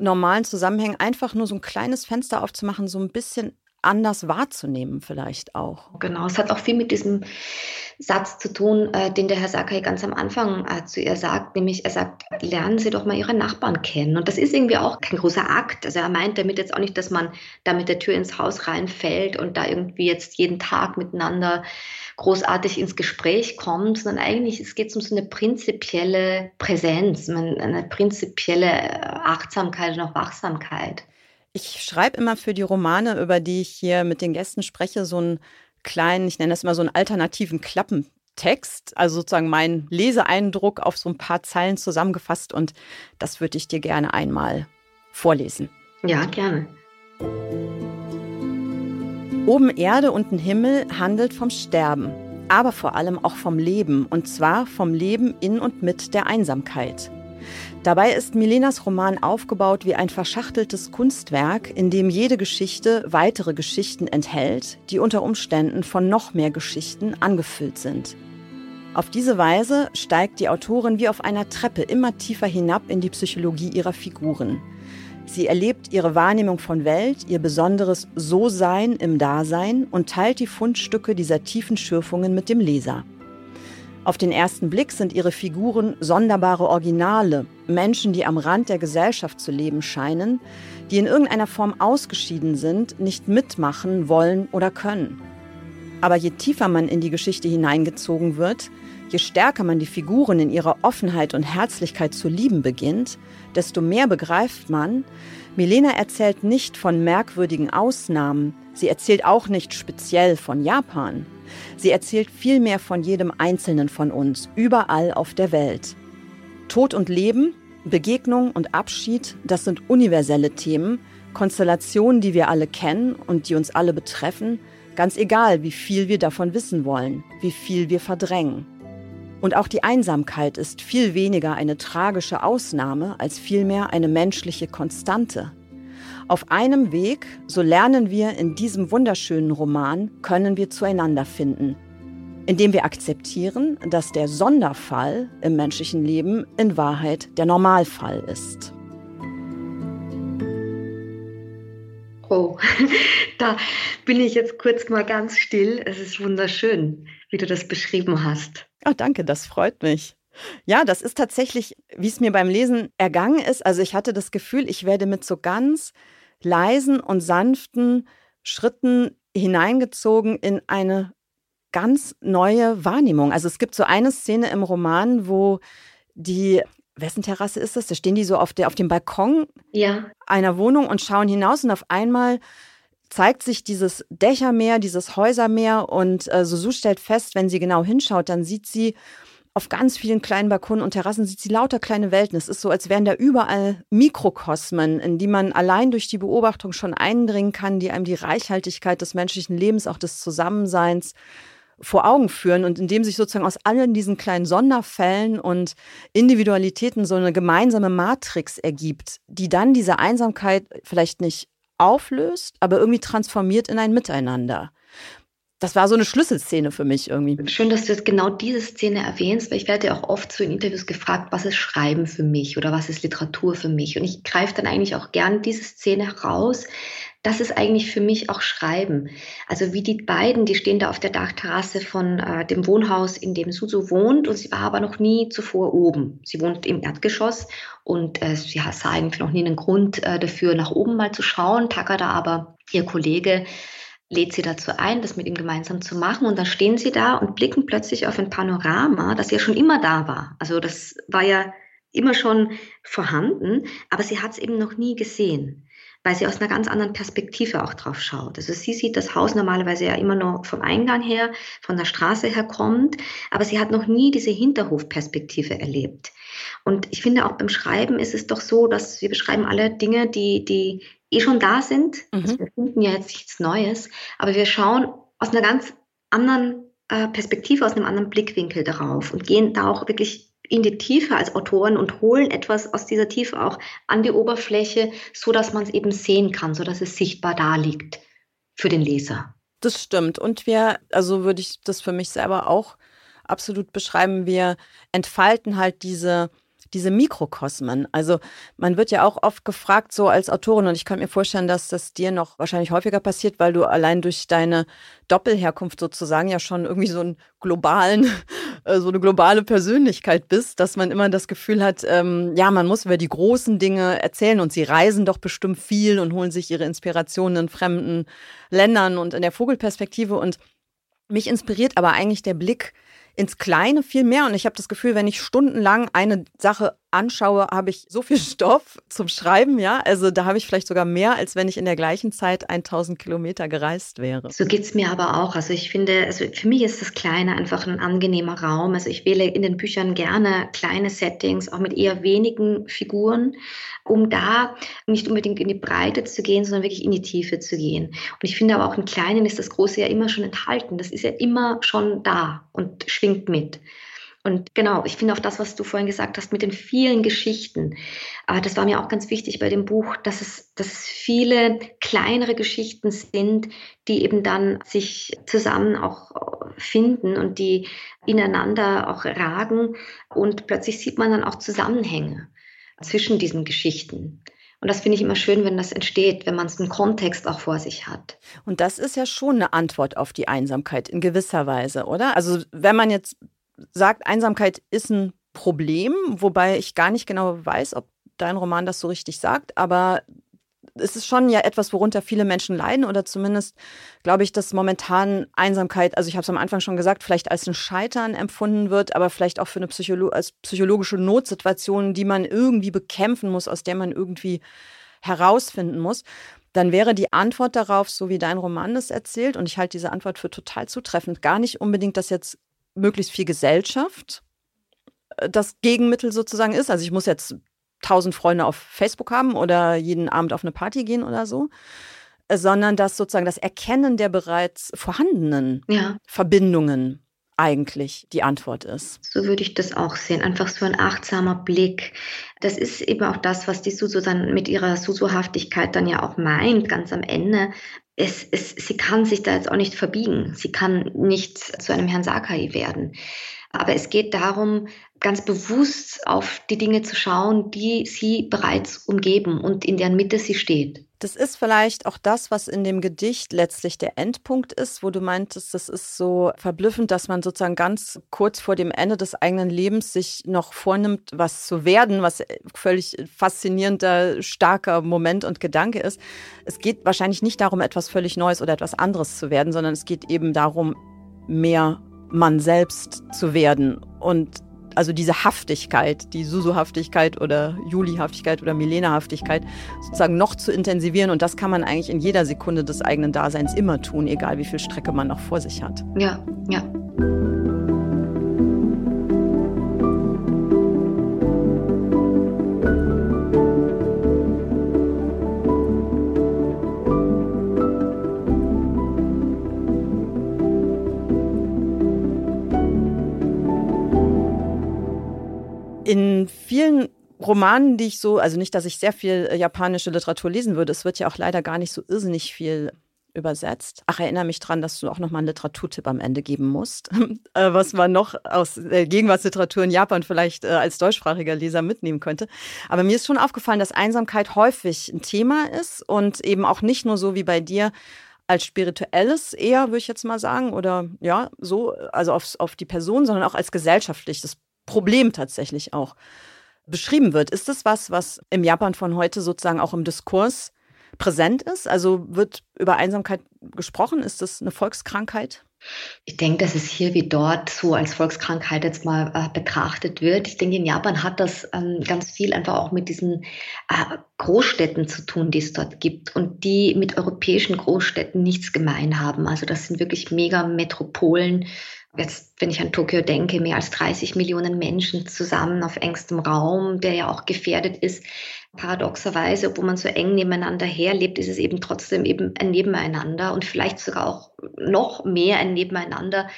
B: normalen Zusammenhängen einfach nur so ein kleines Fenster aufzumachen, so ein bisschen anders wahrzunehmen vielleicht auch.
C: Genau, es hat auch viel mit diesem Satz zu tun, äh, den der Herr Sakai ganz am Anfang äh, zu ihr sagt, nämlich er sagt, lernen Sie doch mal Ihre Nachbarn kennen. Und das ist irgendwie auch kein großer Akt. Also er meint damit jetzt auch nicht, dass man da mit der Tür ins Haus reinfällt und da irgendwie jetzt jeden Tag miteinander großartig ins Gespräch kommt, sondern eigentlich es geht um so eine prinzipielle Präsenz, eine prinzipielle äh, Achtsamkeit und auch Wachsamkeit.
B: Ich schreibe immer für die Romane, über die ich hier mit den Gästen spreche, so einen kleinen, ich nenne das immer so einen alternativen Klappentext, also sozusagen mein Leseeindruck auf so ein paar Zeilen zusammengefasst und das würde ich dir gerne einmal vorlesen.
C: Ja, gerne.
B: Oben Erde, unten Himmel handelt vom Sterben, aber vor allem auch vom Leben, und zwar vom Leben in und mit der Einsamkeit. Dabei ist Milenas Roman aufgebaut wie ein verschachteltes Kunstwerk, in dem jede Geschichte weitere Geschichten enthält, die unter Umständen von noch mehr Geschichten angefüllt sind. Auf diese Weise steigt die Autorin wie auf einer Treppe immer tiefer hinab in die Psychologie ihrer Figuren. Sie erlebt ihre Wahrnehmung von Welt, ihr besonderes So-Sein im Dasein und teilt die Fundstücke dieser tiefen Schürfungen mit dem Leser. Auf den ersten Blick sind ihre Figuren sonderbare Originale, Menschen, die am Rand der Gesellschaft zu leben scheinen, die in irgendeiner Form ausgeschieden sind, nicht mitmachen wollen oder können. Aber je tiefer man in die Geschichte hineingezogen wird, je stärker man die Figuren in ihrer Offenheit und Herzlichkeit zu lieben beginnt, desto mehr begreift man, Milena erzählt nicht von merkwürdigen Ausnahmen, sie erzählt auch nicht speziell von Japan. Sie erzählt vielmehr von jedem Einzelnen von uns, überall auf der Welt. Tod und Leben, Begegnung und Abschied, das sind universelle Themen, Konstellationen, die wir alle kennen und die uns alle betreffen, ganz egal, wie viel wir davon wissen wollen, wie viel wir verdrängen. Und auch die Einsamkeit ist viel weniger eine tragische Ausnahme als vielmehr eine menschliche Konstante. Auf einem Weg, so lernen wir in diesem wunderschönen Roman, können wir zueinander finden, indem wir akzeptieren, dass der Sonderfall im menschlichen Leben in Wahrheit der Normalfall ist.
C: Oh, da bin ich jetzt kurz mal ganz still. Es ist wunderschön, wie du das beschrieben hast.
B: Oh, danke, das freut mich. Ja, das ist tatsächlich, wie es mir beim Lesen ergangen ist. Also ich hatte das Gefühl, ich werde mit so ganz leisen und sanften Schritten hineingezogen in eine ganz neue Wahrnehmung. Also es gibt so eine Szene im Roman, wo die, wessen Terrasse ist das? Da stehen die so auf, der, auf dem Balkon ja. einer Wohnung und schauen hinaus und auf einmal zeigt sich dieses Dächermeer, dieses Häusermeer und äh, Susu stellt fest, wenn sie genau hinschaut, dann sieht sie auf ganz vielen kleinen Balkonen und Terrassen sieht sie lauter kleine Welten. Es ist so, als wären da überall Mikrokosmen, in die man allein durch die Beobachtung schon eindringen kann, die einem die Reichhaltigkeit des menschlichen Lebens, auch des Zusammenseins vor Augen führen und indem sich sozusagen aus allen diesen kleinen Sonderfällen und Individualitäten so eine gemeinsame Matrix ergibt, die dann diese Einsamkeit vielleicht nicht auflöst, aber irgendwie transformiert in ein Miteinander das war so eine Schlüsselszene für mich irgendwie.
C: Schön, dass du jetzt genau diese Szene erwähnst, weil ich werde ja auch oft so in Interviews gefragt, was ist Schreiben für mich oder was ist Literatur für mich? Und ich greife dann eigentlich auch gern diese Szene heraus. Das ist eigentlich für mich auch Schreiben. Also wie die beiden, die stehen da auf der Dachterrasse von äh, dem Wohnhaus, in dem Suzu wohnt und sie war aber noch nie zuvor oben. Sie wohnt im Erdgeschoss und äh, sie sah eigentlich noch nie einen Grund äh, dafür, nach oben mal zu schauen. Takada aber, ihr Kollege, lädt sie dazu ein, das mit ihm gemeinsam zu machen. Und dann stehen sie da und blicken plötzlich auf ein Panorama, das ja schon immer da war. Also das war ja immer schon vorhanden, aber sie hat es eben noch nie gesehen, weil sie aus einer ganz anderen Perspektive auch drauf schaut. Also sie sieht das Haus normalerweise ja immer nur vom Eingang her, von der Straße her kommt, aber sie hat noch nie diese Hinterhofperspektive erlebt. Und ich finde auch beim Schreiben ist es doch so, dass wir beschreiben alle Dinge, die, die eh schon da sind. Mhm. Also wir finden ja jetzt nichts Neues, aber wir schauen aus einer ganz anderen äh, Perspektive, aus einem anderen Blickwinkel darauf und gehen da auch wirklich in die Tiefe als Autoren und holen etwas aus dieser Tiefe auch an die Oberfläche, so dass man es eben sehen kann, so dass es sichtbar da liegt für den Leser.
B: Das stimmt. Und wir, also würde ich das für mich selber auch absolut beschreiben, wir entfalten halt diese diese Mikrokosmen. Also man wird ja auch oft gefragt, so als Autorin, und ich kann mir vorstellen, dass das dir noch wahrscheinlich häufiger passiert, weil du allein durch deine Doppelherkunft sozusagen ja schon irgendwie so einen globalen, äh, so eine globale Persönlichkeit bist, dass man immer das Gefühl hat, ähm, ja, man muss über die großen Dinge erzählen und sie reisen doch bestimmt viel und holen sich ihre Inspirationen in fremden Ländern und in der Vogelperspektive und mich inspiriert aber eigentlich der Blick ins Kleine viel mehr. Und ich habe das Gefühl, wenn ich stundenlang eine Sache anschaue, habe ich so viel Stoff zum Schreiben, ja. Also da habe ich vielleicht sogar mehr, als wenn ich in der gleichen Zeit 1000 Kilometer gereist wäre.
C: So geht es mir aber auch. Also ich finde, also für mich ist das Kleine einfach ein angenehmer Raum. Also ich wähle in den Büchern gerne kleine Settings, auch mit eher wenigen Figuren, um da nicht unbedingt in die Breite zu gehen, sondern wirklich in die Tiefe zu gehen. Und ich finde aber auch im Kleinen ist das Große ja immer schon enthalten. Das ist ja immer schon da und schwingt mit. Und genau, ich finde auch das, was du vorhin gesagt hast mit den vielen Geschichten, äh, das war mir auch ganz wichtig bei dem Buch, dass es, dass es viele kleinere Geschichten sind, die eben dann sich zusammen auch finden und die ineinander auch ragen und plötzlich sieht man dann auch Zusammenhänge zwischen diesen Geschichten. Und das finde ich immer schön, wenn das entsteht, wenn man einen Kontext auch vor sich hat.
B: Und das ist ja schon eine Antwort auf die Einsamkeit in gewisser Weise, oder? Also wenn man jetzt sagt, Einsamkeit ist ein Problem, wobei ich gar nicht genau weiß, ob dein Roman das so richtig sagt, aber es ist schon ja etwas, worunter viele Menschen leiden oder zumindest glaube ich, dass momentan Einsamkeit, also ich habe es am Anfang schon gesagt, vielleicht als ein Scheitern empfunden wird, aber vielleicht auch für eine Psycholo als psychologische Notsituation, die man irgendwie bekämpfen muss, aus der man irgendwie herausfinden muss. Dann wäre die Antwort darauf, so wie dein Roman das erzählt, und ich halte diese Antwort für total zutreffend, gar nicht unbedingt, dass jetzt möglichst viel Gesellschaft äh, das Gegenmittel sozusagen ist. Also ich muss jetzt tausend Freunde auf Facebook haben oder jeden Abend auf eine Party gehen oder so, äh, sondern dass sozusagen das Erkennen der bereits vorhandenen ja. Verbindungen eigentlich die Antwort ist.
C: So würde ich das auch sehen. Einfach so ein achtsamer Blick. Das ist eben auch das, was die Susu dann mit ihrer Susu-Haftigkeit dann ja auch meint, ganz am Ende es, es, sie kann sich da jetzt auch nicht verbiegen. Sie kann nicht zu einem Herrn Sakai werden. Aber es geht darum, ganz bewusst auf die Dinge zu schauen, die sie bereits umgeben und in deren Mitte sie steht.
B: Das ist vielleicht auch das, was in dem Gedicht letztlich der Endpunkt ist, wo du meintest, das ist so verblüffend, dass man sozusagen ganz kurz vor dem Ende des eigenen Lebens sich noch vornimmt, was zu werden, was völlig faszinierender, starker Moment und Gedanke ist. Es geht wahrscheinlich nicht darum, etwas völlig Neues oder etwas anderes zu werden, sondern es geht eben darum, mehr man selbst zu werden und also diese Haftigkeit, die Susu-Haftigkeit oder Juli-Haftigkeit oder Milena-Haftigkeit sozusagen noch zu intensivieren. Und das kann man eigentlich in jeder Sekunde des eigenen Daseins immer tun, egal wie viel Strecke man noch vor sich hat.
C: Ja, ja.
B: In vielen Romanen, die ich so, also nicht, dass ich sehr viel äh, japanische Literatur lesen würde, es wird ja auch leider gar nicht so irrsinnig viel übersetzt. Ach, erinnere mich dran, dass du auch noch mal einen Literaturtipp am Ende geben musst, äh, was man noch aus der Gegenwartsliteratur in Japan vielleicht äh, als deutschsprachiger Leser mitnehmen könnte. Aber mir ist schon aufgefallen, dass Einsamkeit häufig ein Thema ist und eben auch nicht nur so wie bei dir als spirituelles eher, würde ich jetzt mal sagen, oder ja, so, also auf, auf die Person, sondern auch als gesellschaftliches Problem tatsächlich auch beschrieben wird. Ist das was, was im Japan von heute sozusagen auch im Diskurs präsent ist? Also wird über Einsamkeit gesprochen? Ist das eine Volkskrankheit?
C: Ich denke, dass es hier wie dort so als Volkskrankheit jetzt mal äh, betrachtet wird. Ich denke, in Japan hat das ähm, ganz viel einfach auch mit diesen äh, Großstädten zu tun, die es dort gibt und die mit europäischen Großstädten nichts gemein haben. Also das sind wirklich Megametropolen, jetzt, wenn ich an Tokio denke, mehr als 30 Millionen Menschen zusammen auf engstem Raum, der ja auch gefährdet ist. Paradoxerweise, obwohl man so eng nebeneinander herlebt, ist es eben trotzdem eben ein Nebeneinander und vielleicht sogar auch noch mehr ein Nebeneinander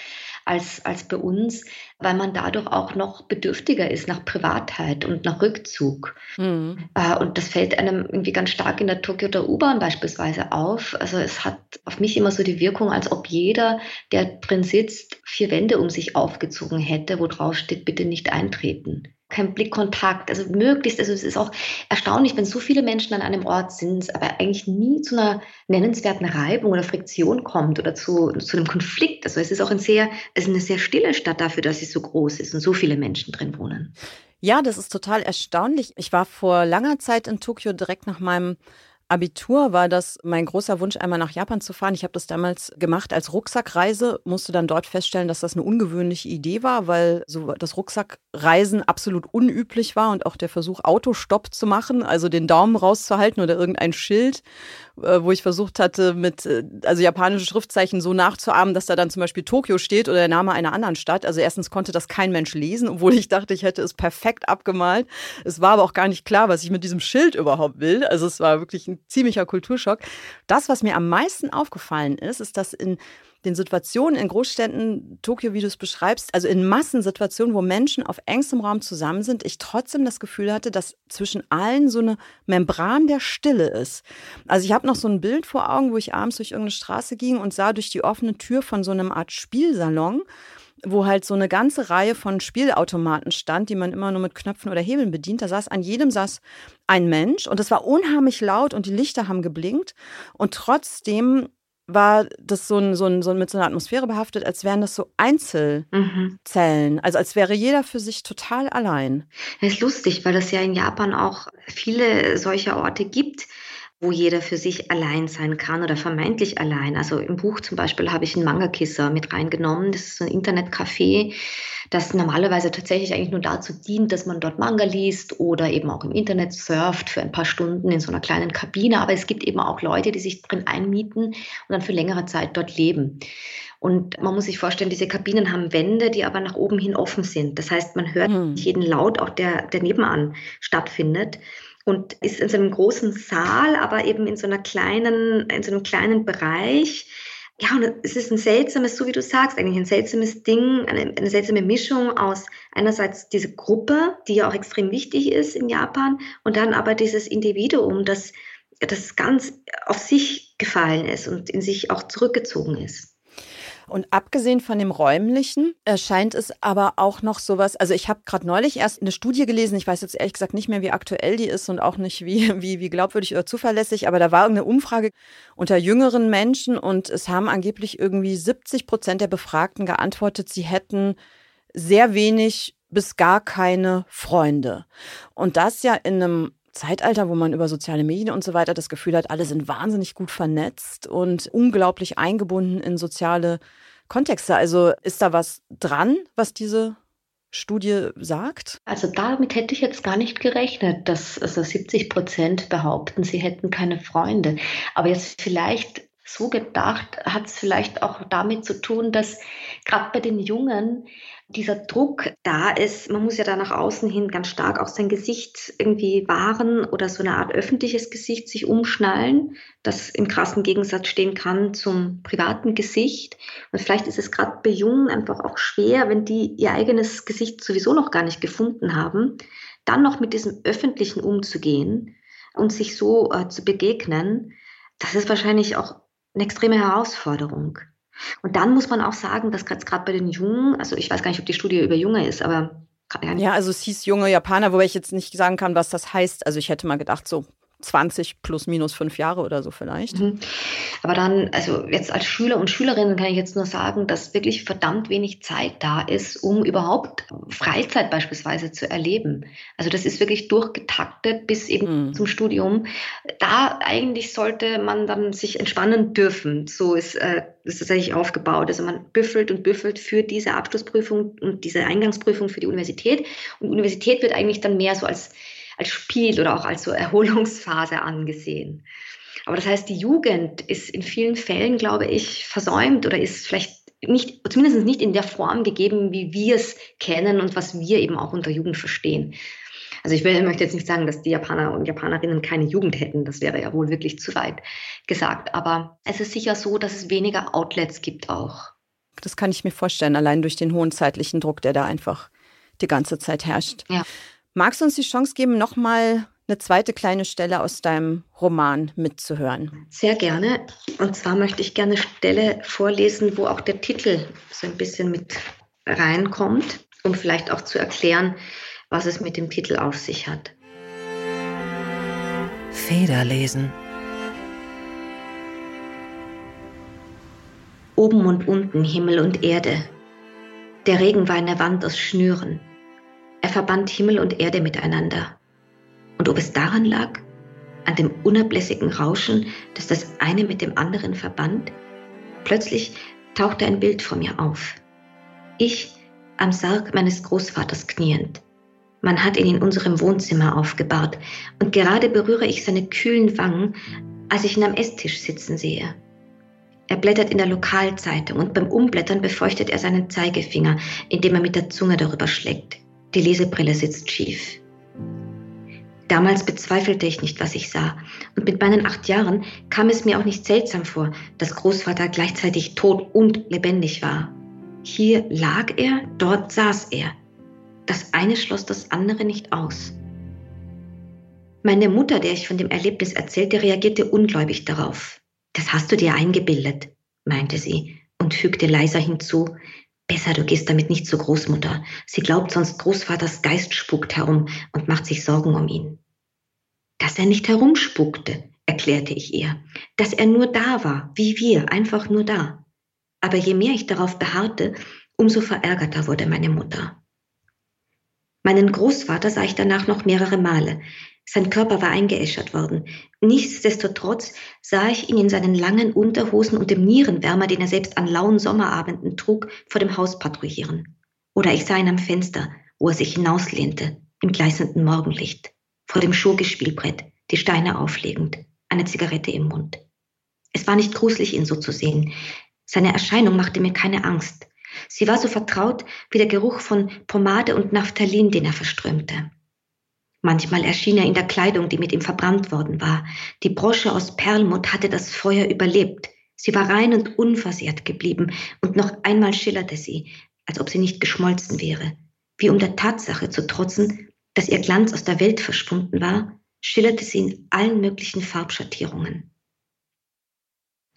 C: als, als bei uns, weil man dadurch auch noch bedürftiger ist nach Privatheit und nach Rückzug. Mhm. Äh, und das fällt einem irgendwie ganz stark in der Tokio der U-Bahn beispielsweise auf. Also es hat auf mich immer so die Wirkung, als ob jeder, der drin sitzt, vier Wände um sich aufgezogen hätte, wo drauf steht, bitte nicht eintreten. Kein Blickkontakt. Also möglichst, also es ist auch erstaunlich, wenn so viele Menschen an einem Ort sind, aber eigentlich nie zu einer nennenswerten Reibung oder Friktion kommt oder zu, zu einem Konflikt. Also es ist auch ein sehr, es ist eine sehr stille Stadt dafür, dass sie so groß ist und so viele Menschen drin wohnen.
B: Ja, das ist total erstaunlich. Ich war vor langer Zeit in Tokio direkt nach meinem Abitur war das mein großer Wunsch, einmal nach Japan zu fahren. Ich habe das damals gemacht als Rucksackreise, musste dann dort feststellen, dass das eine ungewöhnliche Idee war, weil so das Rucksackreisen absolut unüblich war und auch der Versuch, Autostopp zu machen, also den Daumen rauszuhalten oder irgendein Schild, äh, wo ich versucht hatte, mit äh, also japanische Schriftzeichen so nachzuahmen, dass da dann zum Beispiel Tokio steht oder der Name einer anderen Stadt. Also erstens konnte das kein Mensch lesen, obwohl ich dachte, ich hätte es perfekt abgemalt. Es war aber auch gar nicht klar, was ich mit diesem Schild überhaupt will. Also es war wirklich ein ziemlicher Kulturschock. Das, was mir am meisten aufgefallen ist, ist, dass in den Situationen in Großstädten, Tokio, wie du es beschreibst, also in Massensituationen, wo Menschen auf engstem Raum zusammen sind, ich trotzdem das Gefühl hatte, dass zwischen allen so eine Membran der Stille ist. Also ich habe noch so ein Bild vor Augen, wo ich abends durch irgendeine Straße ging und sah durch die offene Tür von so einem Art Spielsalon, wo halt so eine ganze Reihe von Spielautomaten stand, die man immer nur mit Knöpfen oder Hebeln bedient. Da saß an jedem saß ein Mensch und es war unheimlich laut und die Lichter haben geblinkt und trotzdem war das so, ein, so, ein, so mit so einer Atmosphäre behaftet, als wären das so Einzelzellen. Mhm. Also als wäre jeder für sich total allein.
C: Das ist lustig, weil es ja in Japan auch viele solcher Orte gibt wo jeder für sich allein sein kann oder vermeintlich allein. Also im Buch zum Beispiel habe ich einen Manga-Kisser mit reingenommen. Das ist so ein Internetcafé, das normalerweise tatsächlich eigentlich nur dazu dient, dass man dort Manga liest oder eben auch im Internet surft für ein paar Stunden in so einer kleinen Kabine. Aber es gibt eben auch Leute, die sich drin einmieten und dann für längere Zeit dort leben. Und man muss sich vorstellen, diese Kabinen haben Wände, die aber nach oben hin offen sind. Das heißt, man hört hm. jeden Laut, auch der, der nebenan stattfindet und ist in so einem großen Saal, aber eben in so einer kleinen, in so einem kleinen Bereich. Ja, und es ist ein seltsames, so wie du sagst, eigentlich ein seltsames Ding, eine, eine seltsame Mischung aus einerseits diese Gruppe, die ja auch extrem wichtig ist in Japan, und dann aber dieses Individuum, das, das ganz auf sich gefallen ist und in sich auch zurückgezogen ist.
B: Und abgesehen von dem räumlichen erscheint es aber auch noch sowas. Also ich habe gerade neulich erst eine Studie gelesen. Ich weiß jetzt ehrlich gesagt nicht mehr, wie aktuell die ist und auch nicht wie, wie, wie glaubwürdig oder zuverlässig. Aber da war irgendeine Umfrage unter jüngeren Menschen und es haben angeblich irgendwie 70 Prozent der Befragten geantwortet, sie hätten sehr wenig bis gar keine Freunde. Und das ja in einem Zeitalter, wo man über soziale Medien und so weiter das Gefühl hat, alle sind wahnsinnig gut vernetzt und unglaublich eingebunden in soziale Kontexte. Also ist da was dran, was diese Studie sagt?
C: Also damit hätte ich jetzt gar nicht gerechnet, dass also 70 Prozent behaupten, sie hätten keine Freunde. Aber jetzt vielleicht so gedacht, hat es vielleicht auch damit zu tun, dass gerade bei den Jungen dieser Druck da ist, man muss ja da nach außen hin ganz stark auch sein Gesicht irgendwie wahren oder so eine Art öffentliches Gesicht sich umschnallen, das im krassen Gegensatz stehen kann zum privaten Gesicht. Und vielleicht ist es gerade bei Jungen einfach auch schwer, wenn die ihr eigenes Gesicht sowieso noch gar nicht gefunden haben, dann noch mit diesem Öffentlichen umzugehen und sich so äh, zu begegnen. Das ist wahrscheinlich auch eine extreme Herausforderung. Und dann muss man auch sagen, dass gerade bei den Jungen, also ich weiß gar nicht, ob die Studie über Junge ist, aber
B: ja, also es hieß junge Japaner, wobei ich jetzt nicht sagen kann, was das heißt. Also ich hätte mal gedacht, so 20 plus minus fünf Jahre oder so vielleicht. Mhm.
C: Aber dann, also jetzt als Schüler und Schülerinnen kann ich jetzt nur sagen, dass wirklich verdammt wenig Zeit da ist, um überhaupt Freizeit beispielsweise zu erleben. Also das ist wirklich durchgetaktet bis eben mhm. zum Studium. Da eigentlich sollte man dann sich entspannen dürfen. So ist äh, das eigentlich aufgebaut. Also man büffelt und büffelt für diese Abschlussprüfung und diese Eingangsprüfung für die Universität. Und Universität wird eigentlich dann mehr so als als Spiel oder auch als so Erholungsphase angesehen. Aber das heißt, die Jugend ist in vielen Fällen, glaube ich, versäumt oder ist vielleicht nicht, zumindest nicht in der Form gegeben, wie wir es kennen und was wir eben auch unter Jugend verstehen. Also ich will, möchte jetzt nicht sagen, dass die Japaner und Japanerinnen keine Jugend hätten. Das wäre ja wohl wirklich zu weit gesagt. Aber es ist sicher so, dass es weniger Outlets gibt auch.
B: Das kann ich mir vorstellen, allein durch den hohen zeitlichen Druck, der da einfach die ganze Zeit herrscht. Ja. Magst du uns die Chance geben, nochmal eine zweite kleine Stelle aus deinem Roman mitzuhören?
C: Sehr gerne. Und zwar möchte ich gerne eine Stelle vorlesen, wo auch der Titel so ein bisschen mit reinkommt, um vielleicht auch zu erklären, was es mit dem Titel auf sich hat.
A: Federlesen.
C: Oben und unten Himmel und Erde. Der Regen war eine Wand aus Schnüren. Er verband Himmel und Erde miteinander. Und ob es daran lag, an dem unablässigen Rauschen, das das eine mit dem anderen verband? Plötzlich tauchte ein Bild vor mir auf. Ich am Sarg meines Großvaters kniend. Man hat ihn in unserem Wohnzimmer aufgebahrt und gerade berühre ich seine kühlen Wangen, als ich ihn am Esstisch sitzen sehe. Er blättert in der Lokalzeitung und beim Umblättern befeuchtet er seinen Zeigefinger, indem er mit der Zunge darüber schlägt. Die Lesebrille sitzt schief. Damals bezweifelte ich nicht, was ich sah. Und mit meinen acht Jahren kam es mir auch nicht seltsam vor, dass Großvater gleichzeitig tot und lebendig war. Hier lag er, dort saß er. Das eine schloss das andere nicht aus. Meine Mutter, der ich von dem Erlebnis erzählte, reagierte ungläubig darauf. Das hast du dir eingebildet, meinte sie und fügte leiser hinzu, Besser, du gehst damit nicht zur Großmutter. Sie glaubt sonst, Großvaters Geist spukt herum und macht sich Sorgen um ihn. Dass er nicht herumspukte, erklärte ich ihr. Dass er nur da war, wie wir, einfach nur da. Aber je mehr ich darauf beharrte, umso verärgerter wurde meine Mutter. Meinen Großvater sah ich danach noch mehrere Male. Sein Körper war eingeäschert worden. Nichtsdestotrotz sah ich ihn in seinen langen Unterhosen und dem Nierenwärmer, den er selbst an lauen Sommerabenden trug, vor dem Haus patrouillieren. Oder ich sah ihn am Fenster, wo er sich hinauslehnte, im gleißenden Morgenlicht, vor dem Schurgespielbrett, die Steine auflegend, eine Zigarette im Mund. Es war nicht gruselig, ihn so zu sehen. Seine Erscheinung machte mir keine Angst. Sie war so vertraut wie der Geruch von Pomade und Naphthalin, den er verströmte. Manchmal erschien er in der Kleidung, die mit ihm verbrannt worden war. Die Brosche aus Perlmutt hatte das Feuer überlebt. Sie war rein und unversehrt geblieben, und noch einmal schillerte sie, als ob sie nicht geschmolzen wäre. Wie um der Tatsache zu trotzen, dass ihr Glanz aus der Welt verschwunden war, schillerte sie in allen möglichen Farbschattierungen.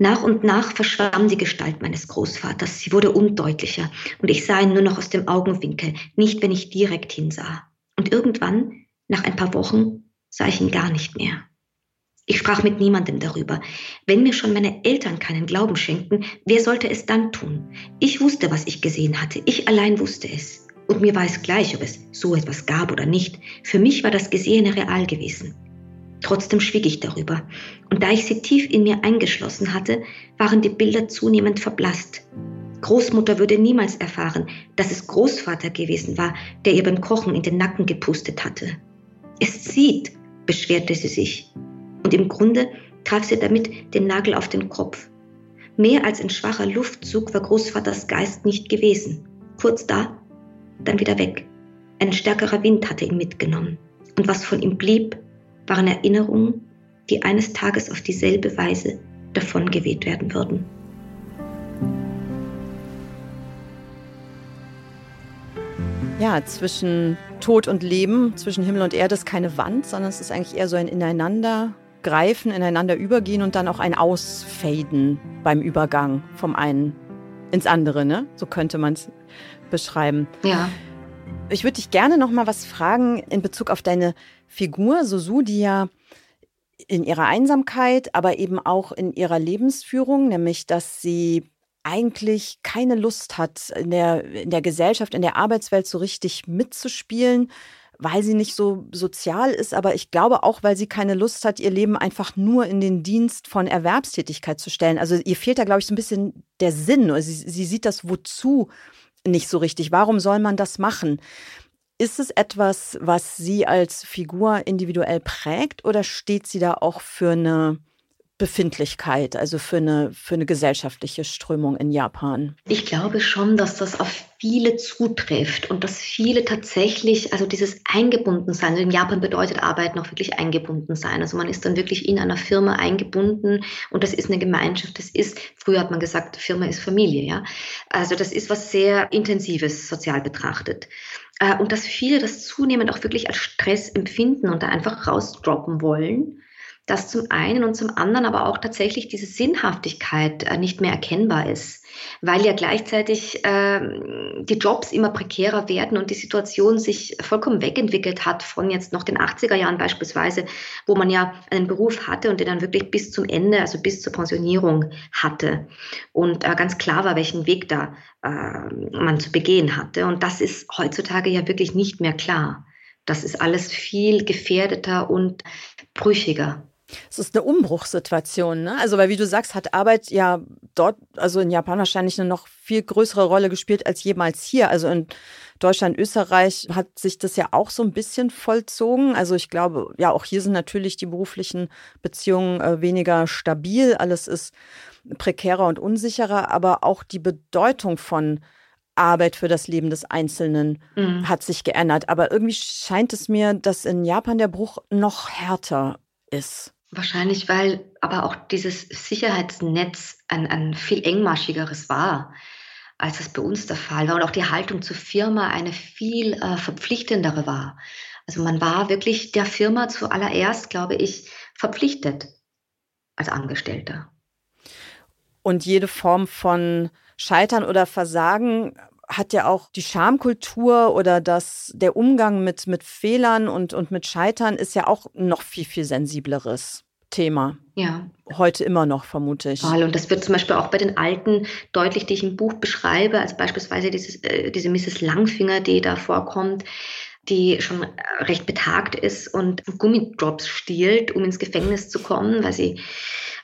C: Nach und nach verschwamm die Gestalt meines Großvaters. Sie wurde undeutlicher und ich sah ihn nur noch aus dem Augenwinkel, nicht wenn ich direkt hinsah. Und irgendwann nach ein paar Wochen sah ich ihn gar nicht mehr. Ich sprach mit niemandem darüber. Wenn mir schon meine Eltern keinen Glauben schenkten, wer sollte es dann tun? Ich wusste, was ich gesehen hatte. Ich allein wusste es. Und mir war es gleich, ob es so etwas gab oder nicht. Für mich war das Gesehene real gewesen. Trotzdem schwieg ich darüber. Und da ich sie tief in mir eingeschlossen hatte, waren die Bilder zunehmend verblasst. Großmutter würde niemals erfahren, dass es Großvater gewesen war, der ihr beim Kochen in den Nacken gepustet hatte. Es zieht, beschwerte sie sich. Und im Grunde traf sie damit den Nagel auf den Kopf. Mehr als ein schwacher Luftzug war Großvaters Geist nicht gewesen. Kurz da, dann wieder weg. Ein stärkerer Wind hatte ihn mitgenommen. Und was von ihm blieb, waren Erinnerungen, die eines Tages auf dieselbe Weise davongeweht werden würden.
B: Ja, zwischen Tod und Leben, zwischen Himmel und Erde ist keine Wand, sondern es ist eigentlich eher so ein Ineinandergreifen, ineinander übergehen und dann auch ein Ausfaden beim Übergang vom einen ins andere, ne? So könnte man es beschreiben.
C: Ja.
B: Ich würde dich gerne noch mal was fragen in Bezug auf deine Figur Susu, die ja in ihrer Einsamkeit, aber eben auch in ihrer Lebensführung, nämlich dass sie eigentlich keine Lust hat, in der, in der Gesellschaft, in der Arbeitswelt so richtig mitzuspielen, weil sie nicht so sozial ist, aber ich glaube auch, weil sie keine Lust hat, ihr Leben einfach nur in den Dienst von Erwerbstätigkeit zu stellen. Also ihr fehlt da, glaube ich, so ein bisschen der Sinn. Sie, sie sieht das Wozu nicht so richtig. Warum soll man das machen? Ist es etwas, was sie als Figur individuell prägt oder steht sie da auch für eine Befindlichkeit, also für eine, für eine gesellschaftliche Strömung in Japan?
C: Ich glaube schon, dass das auf viele zutrifft und dass viele tatsächlich, also dieses Eingebundensein, in Japan bedeutet Arbeit noch wirklich eingebunden sein. Also man ist dann wirklich in einer Firma eingebunden und das ist eine Gemeinschaft. Das ist, früher hat man gesagt, Firma ist Familie, ja. Also das ist was sehr Intensives sozial betrachtet. Äh, und dass viele das zunehmend auch wirklich als Stress empfinden und da einfach rausdroppen wollen dass zum einen und zum anderen aber auch tatsächlich diese Sinnhaftigkeit äh, nicht mehr erkennbar ist, weil ja gleichzeitig äh, die Jobs immer prekärer werden und die Situation sich vollkommen wegentwickelt hat von jetzt noch den 80er Jahren beispielsweise, wo man ja einen Beruf hatte und den dann wirklich bis zum Ende, also bis zur Pensionierung hatte und äh, ganz klar war, welchen Weg da äh, man zu begehen hatte. Und das ist heutzutage ja wirklich nicht mehr klar. Das ist alles viel gefährdeter und brüchiger.
B: Es ist eine Umbruchssituation, ne? Also, weil wie du sagst, hat Arbeit ja dort, also in Japan wahrscheinlich eine noch viel größere Rolle gespielt als jemals hier. Also in Deutschland, Österreich hat sich das ja auch so ein bisschen vollzogen. Also ich glaube, ja, auch hier sind natürlich die beruflichen Beziehungen äh, weniger stabil. Alles ist prekärer und unsicherer, aber auch die Bedeutung von Arbeit für das Leben des Einzelnen mhm. hat sich geändert. Aber irgendwie scheint es mir, dass in Japan der Bruch noch härter ist.
C: Wahrscheinlich, weil aber auch dieses Sicherheitsnetz ein, ein viel engmaschigeres war, als es bei uns der Fall war. Und auch die Haltung zur Firma eine viel äh, verpflichtendere war. Also man war wirklich der Firma zuallererst, glaube ich, verpflichtet als Angestellter.
B: Und jede Form von Scheitern oder Versagen hat ja auch die Schamkultur oder das, der Umgang mit, mit Fehlern und, und mit Scheitern ist ja auch noch viel, viel sensibleres Thema.
C: Ja.
B: Heute immer noch, vermute ich.
C: Und das wird zum Beispiel auch bei den Alten deutlich, die ich im Buch beschreibe, als beispielsweise dieses, äh, diese Mrs. Langfinger, die da vorkommt, die schon recht betagt ist und Gummidrops stiehlt, um ins Gefängnis zu kommen, weil sie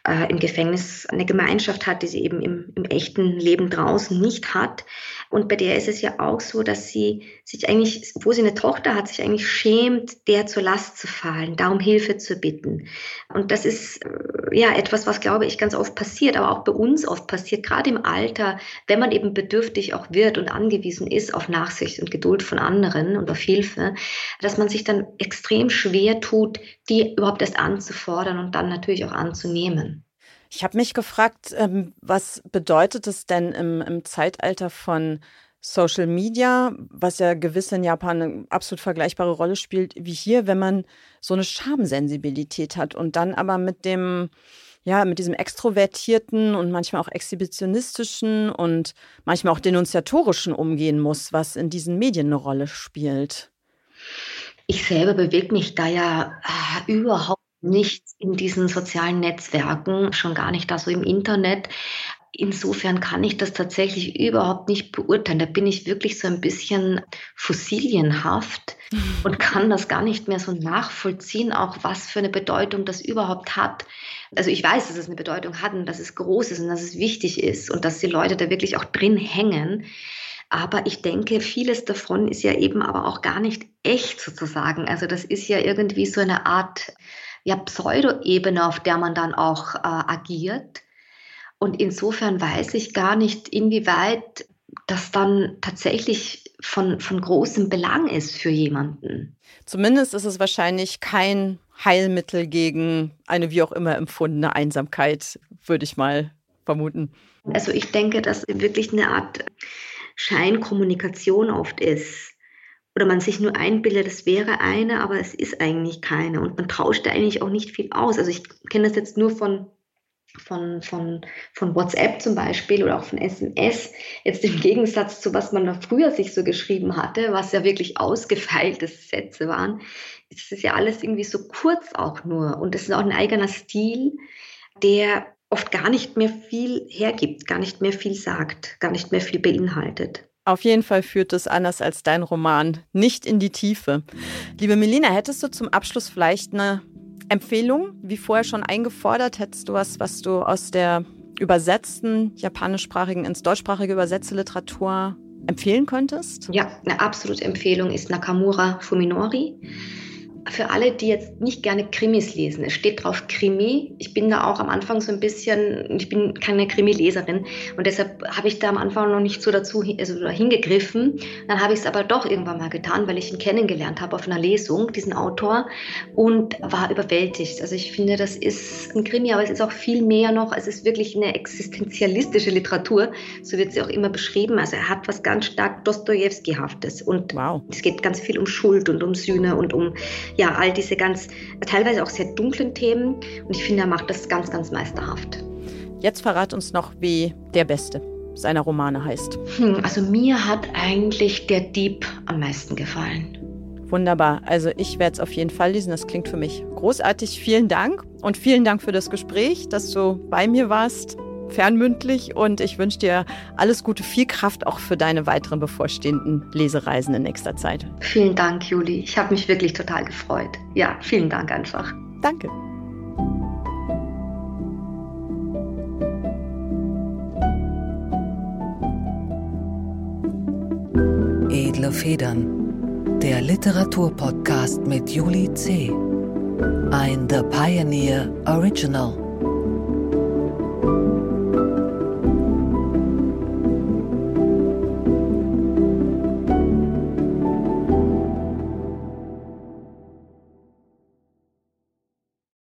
C: äh, im Gefängnis eine Gemeinschaft hat, die sie eben im, im echten Leben draußen nicht hat. Und bei der ist es ja auch so, dass sie sich eigentlich, wo sie eine Tochter hat, sich eigentlich schämt, der zur Last zu fallen, darum Hilfe zu bitten. Und das ist äh, ja etwas, was glaube ich ganz oft passiert, aber auch bei uns oft passiert, gerade im Alter, wenn man eben bedürftig auch wird und angewiesen ist auf Nachsicht und Geduld von anderen und auf Hilfe, dass man sich dann extrem schwer tut, die überhaupt erst anzufordern und dann natürlich auch anzunehmen.
B: Ich habe mich gefragt, ähm, was bedeutet es denn im, im Zeitalter von Social Media, was ja gewiss in Japan eine absolut vergleichbare Rolle spielt wie hier, wenn man so eine Schamsensibilität hat und dann aber mit dem, ja, mit diesem extrovertierten und manchmal auch exhibitionistischen und manchmal auch denunziatorischen umgehen muss, was in diesen Medien eine Rolle spielt.
C: Ich selber bewege mich da ja äh, überhaupt nicht in diesen sozialen Netzwerken, schon gar nicht da so im Internet. Insofern kann ich das tatsächlich überhaupt nicht beurteilen. Da bin ich wirklich so ein bisschen fossilienhaft und kann das gar nicht mehr so nachvollziehen, auch was für eine Bedeutung das überhaupt hat. Also ich weiß, dass es eine Bedeutung hat und dass es groß ist und dass es wichtig ist und dass die Leute da wirklich auch drin hängen. Aber ich denke, vieles davon ist ja eben aber auch gar nicht echt sozusagen. Also das ist ja irgendwie so eine Art ja, Pseudo-Ebene, auf der man dann auch äh, agiert. Und insofern weiß ich gar nicht, inwieweit das dann tatsächlich von, von großem Belang ist für jemanden.
B: Zumindest ist es wahrscheinlich kein Heilmittel gegen eine wie auch immer empfundene Einsamkeit, würde ich mal vermuten.
C: Also ich denke, dass wirklich eine Art Scheinkommunikation oft ist oder man sich nur einbildet, es wäre eine, aber es ist eigentlich keine. Und man tauscht da eigentlich auch nicht viel aus. Also ich kenne das jetzt nur von, von, von, von WhatsApp zum Beispiel oder auch von SMS. Jetzt im Gegensatz zu was man da früher sich so geschrieben hatte, was ja wirklich ausgefeilte Sätze waren, ist es ja alles irgendwie so kurz auch nur. Und es ist auch ein eigener Stil, der oft gar nicht mehr viel hergibt, gar nicht mehr viel sagt, gar nicht mehr viel beinhaltet.
B: Auf jeden Fall führt es anders als dein Roman nicht in die Tiefe. Liebe Melina, hättest du zum Abschluss vielleicht eine Empfehlung, wie vorher schon eingefordert? Hättest du was, was du aus der übersetzten japanischsprachigen ins deutschsprachige übersetzte Literatur empfehlen könntest?
C: Ja, eine absolute Empfehlung ist Nakamura Fuminori für alle, die jetzt nicht gerne Krimis lesen, es steht drauf Krimi. Ich bin da auch am Anfang so ein bisschen, ich bin keine Krimi-Leserin und deshalb habe ich da am Anfang noch nicht so dazu also hingegriffen. Dann habe ich es aber doch irgendwann mal getan, weil ich ihn kennengelernt habe auf einer Lesung, diesen Autor, und war überwältigt. Also ich finde, das ist ein Krimi, aber es ist auch viel mehr noch. Es ist wirklich eine existenzialistische Literatur, so wird sie auch immer beschrieben. Also er hat was ganz stark Dostoevsky-haftes und wow. es geht ganz viel um Schuld und um Sühne und um ja, all diese ganz, teilweise auch sehr dunklen Themen. Und ich finde, er macht das ganz, ganz meisterhaft.
B: Jetzt verrat uns noch, wie der Beste seiner Romane heißt.
C: Hm, also mir hat eigentlich der Dieb am meisten gefallen.
B: Wunderbar. Also ich werde es auf jeden Fall lesen. Das klingt für mich großartig. Vielen Dank und vielen Dank für das Gespräch, dass du bei mir warst, fernmündlich. Und ich wünsche dir alles Gute, viel Kraft auch für deine weiteren bevorstehenden Lesereisen in nächster Zeit.
C: Vielen Dank, Juli. Ich habe mich wirklich total gefreut. Ja, vielen Dank einfach.
B: Danke.
A: Edle Federn. Der Literaturpodcast mit Juli C. Ein The Pioneer Original.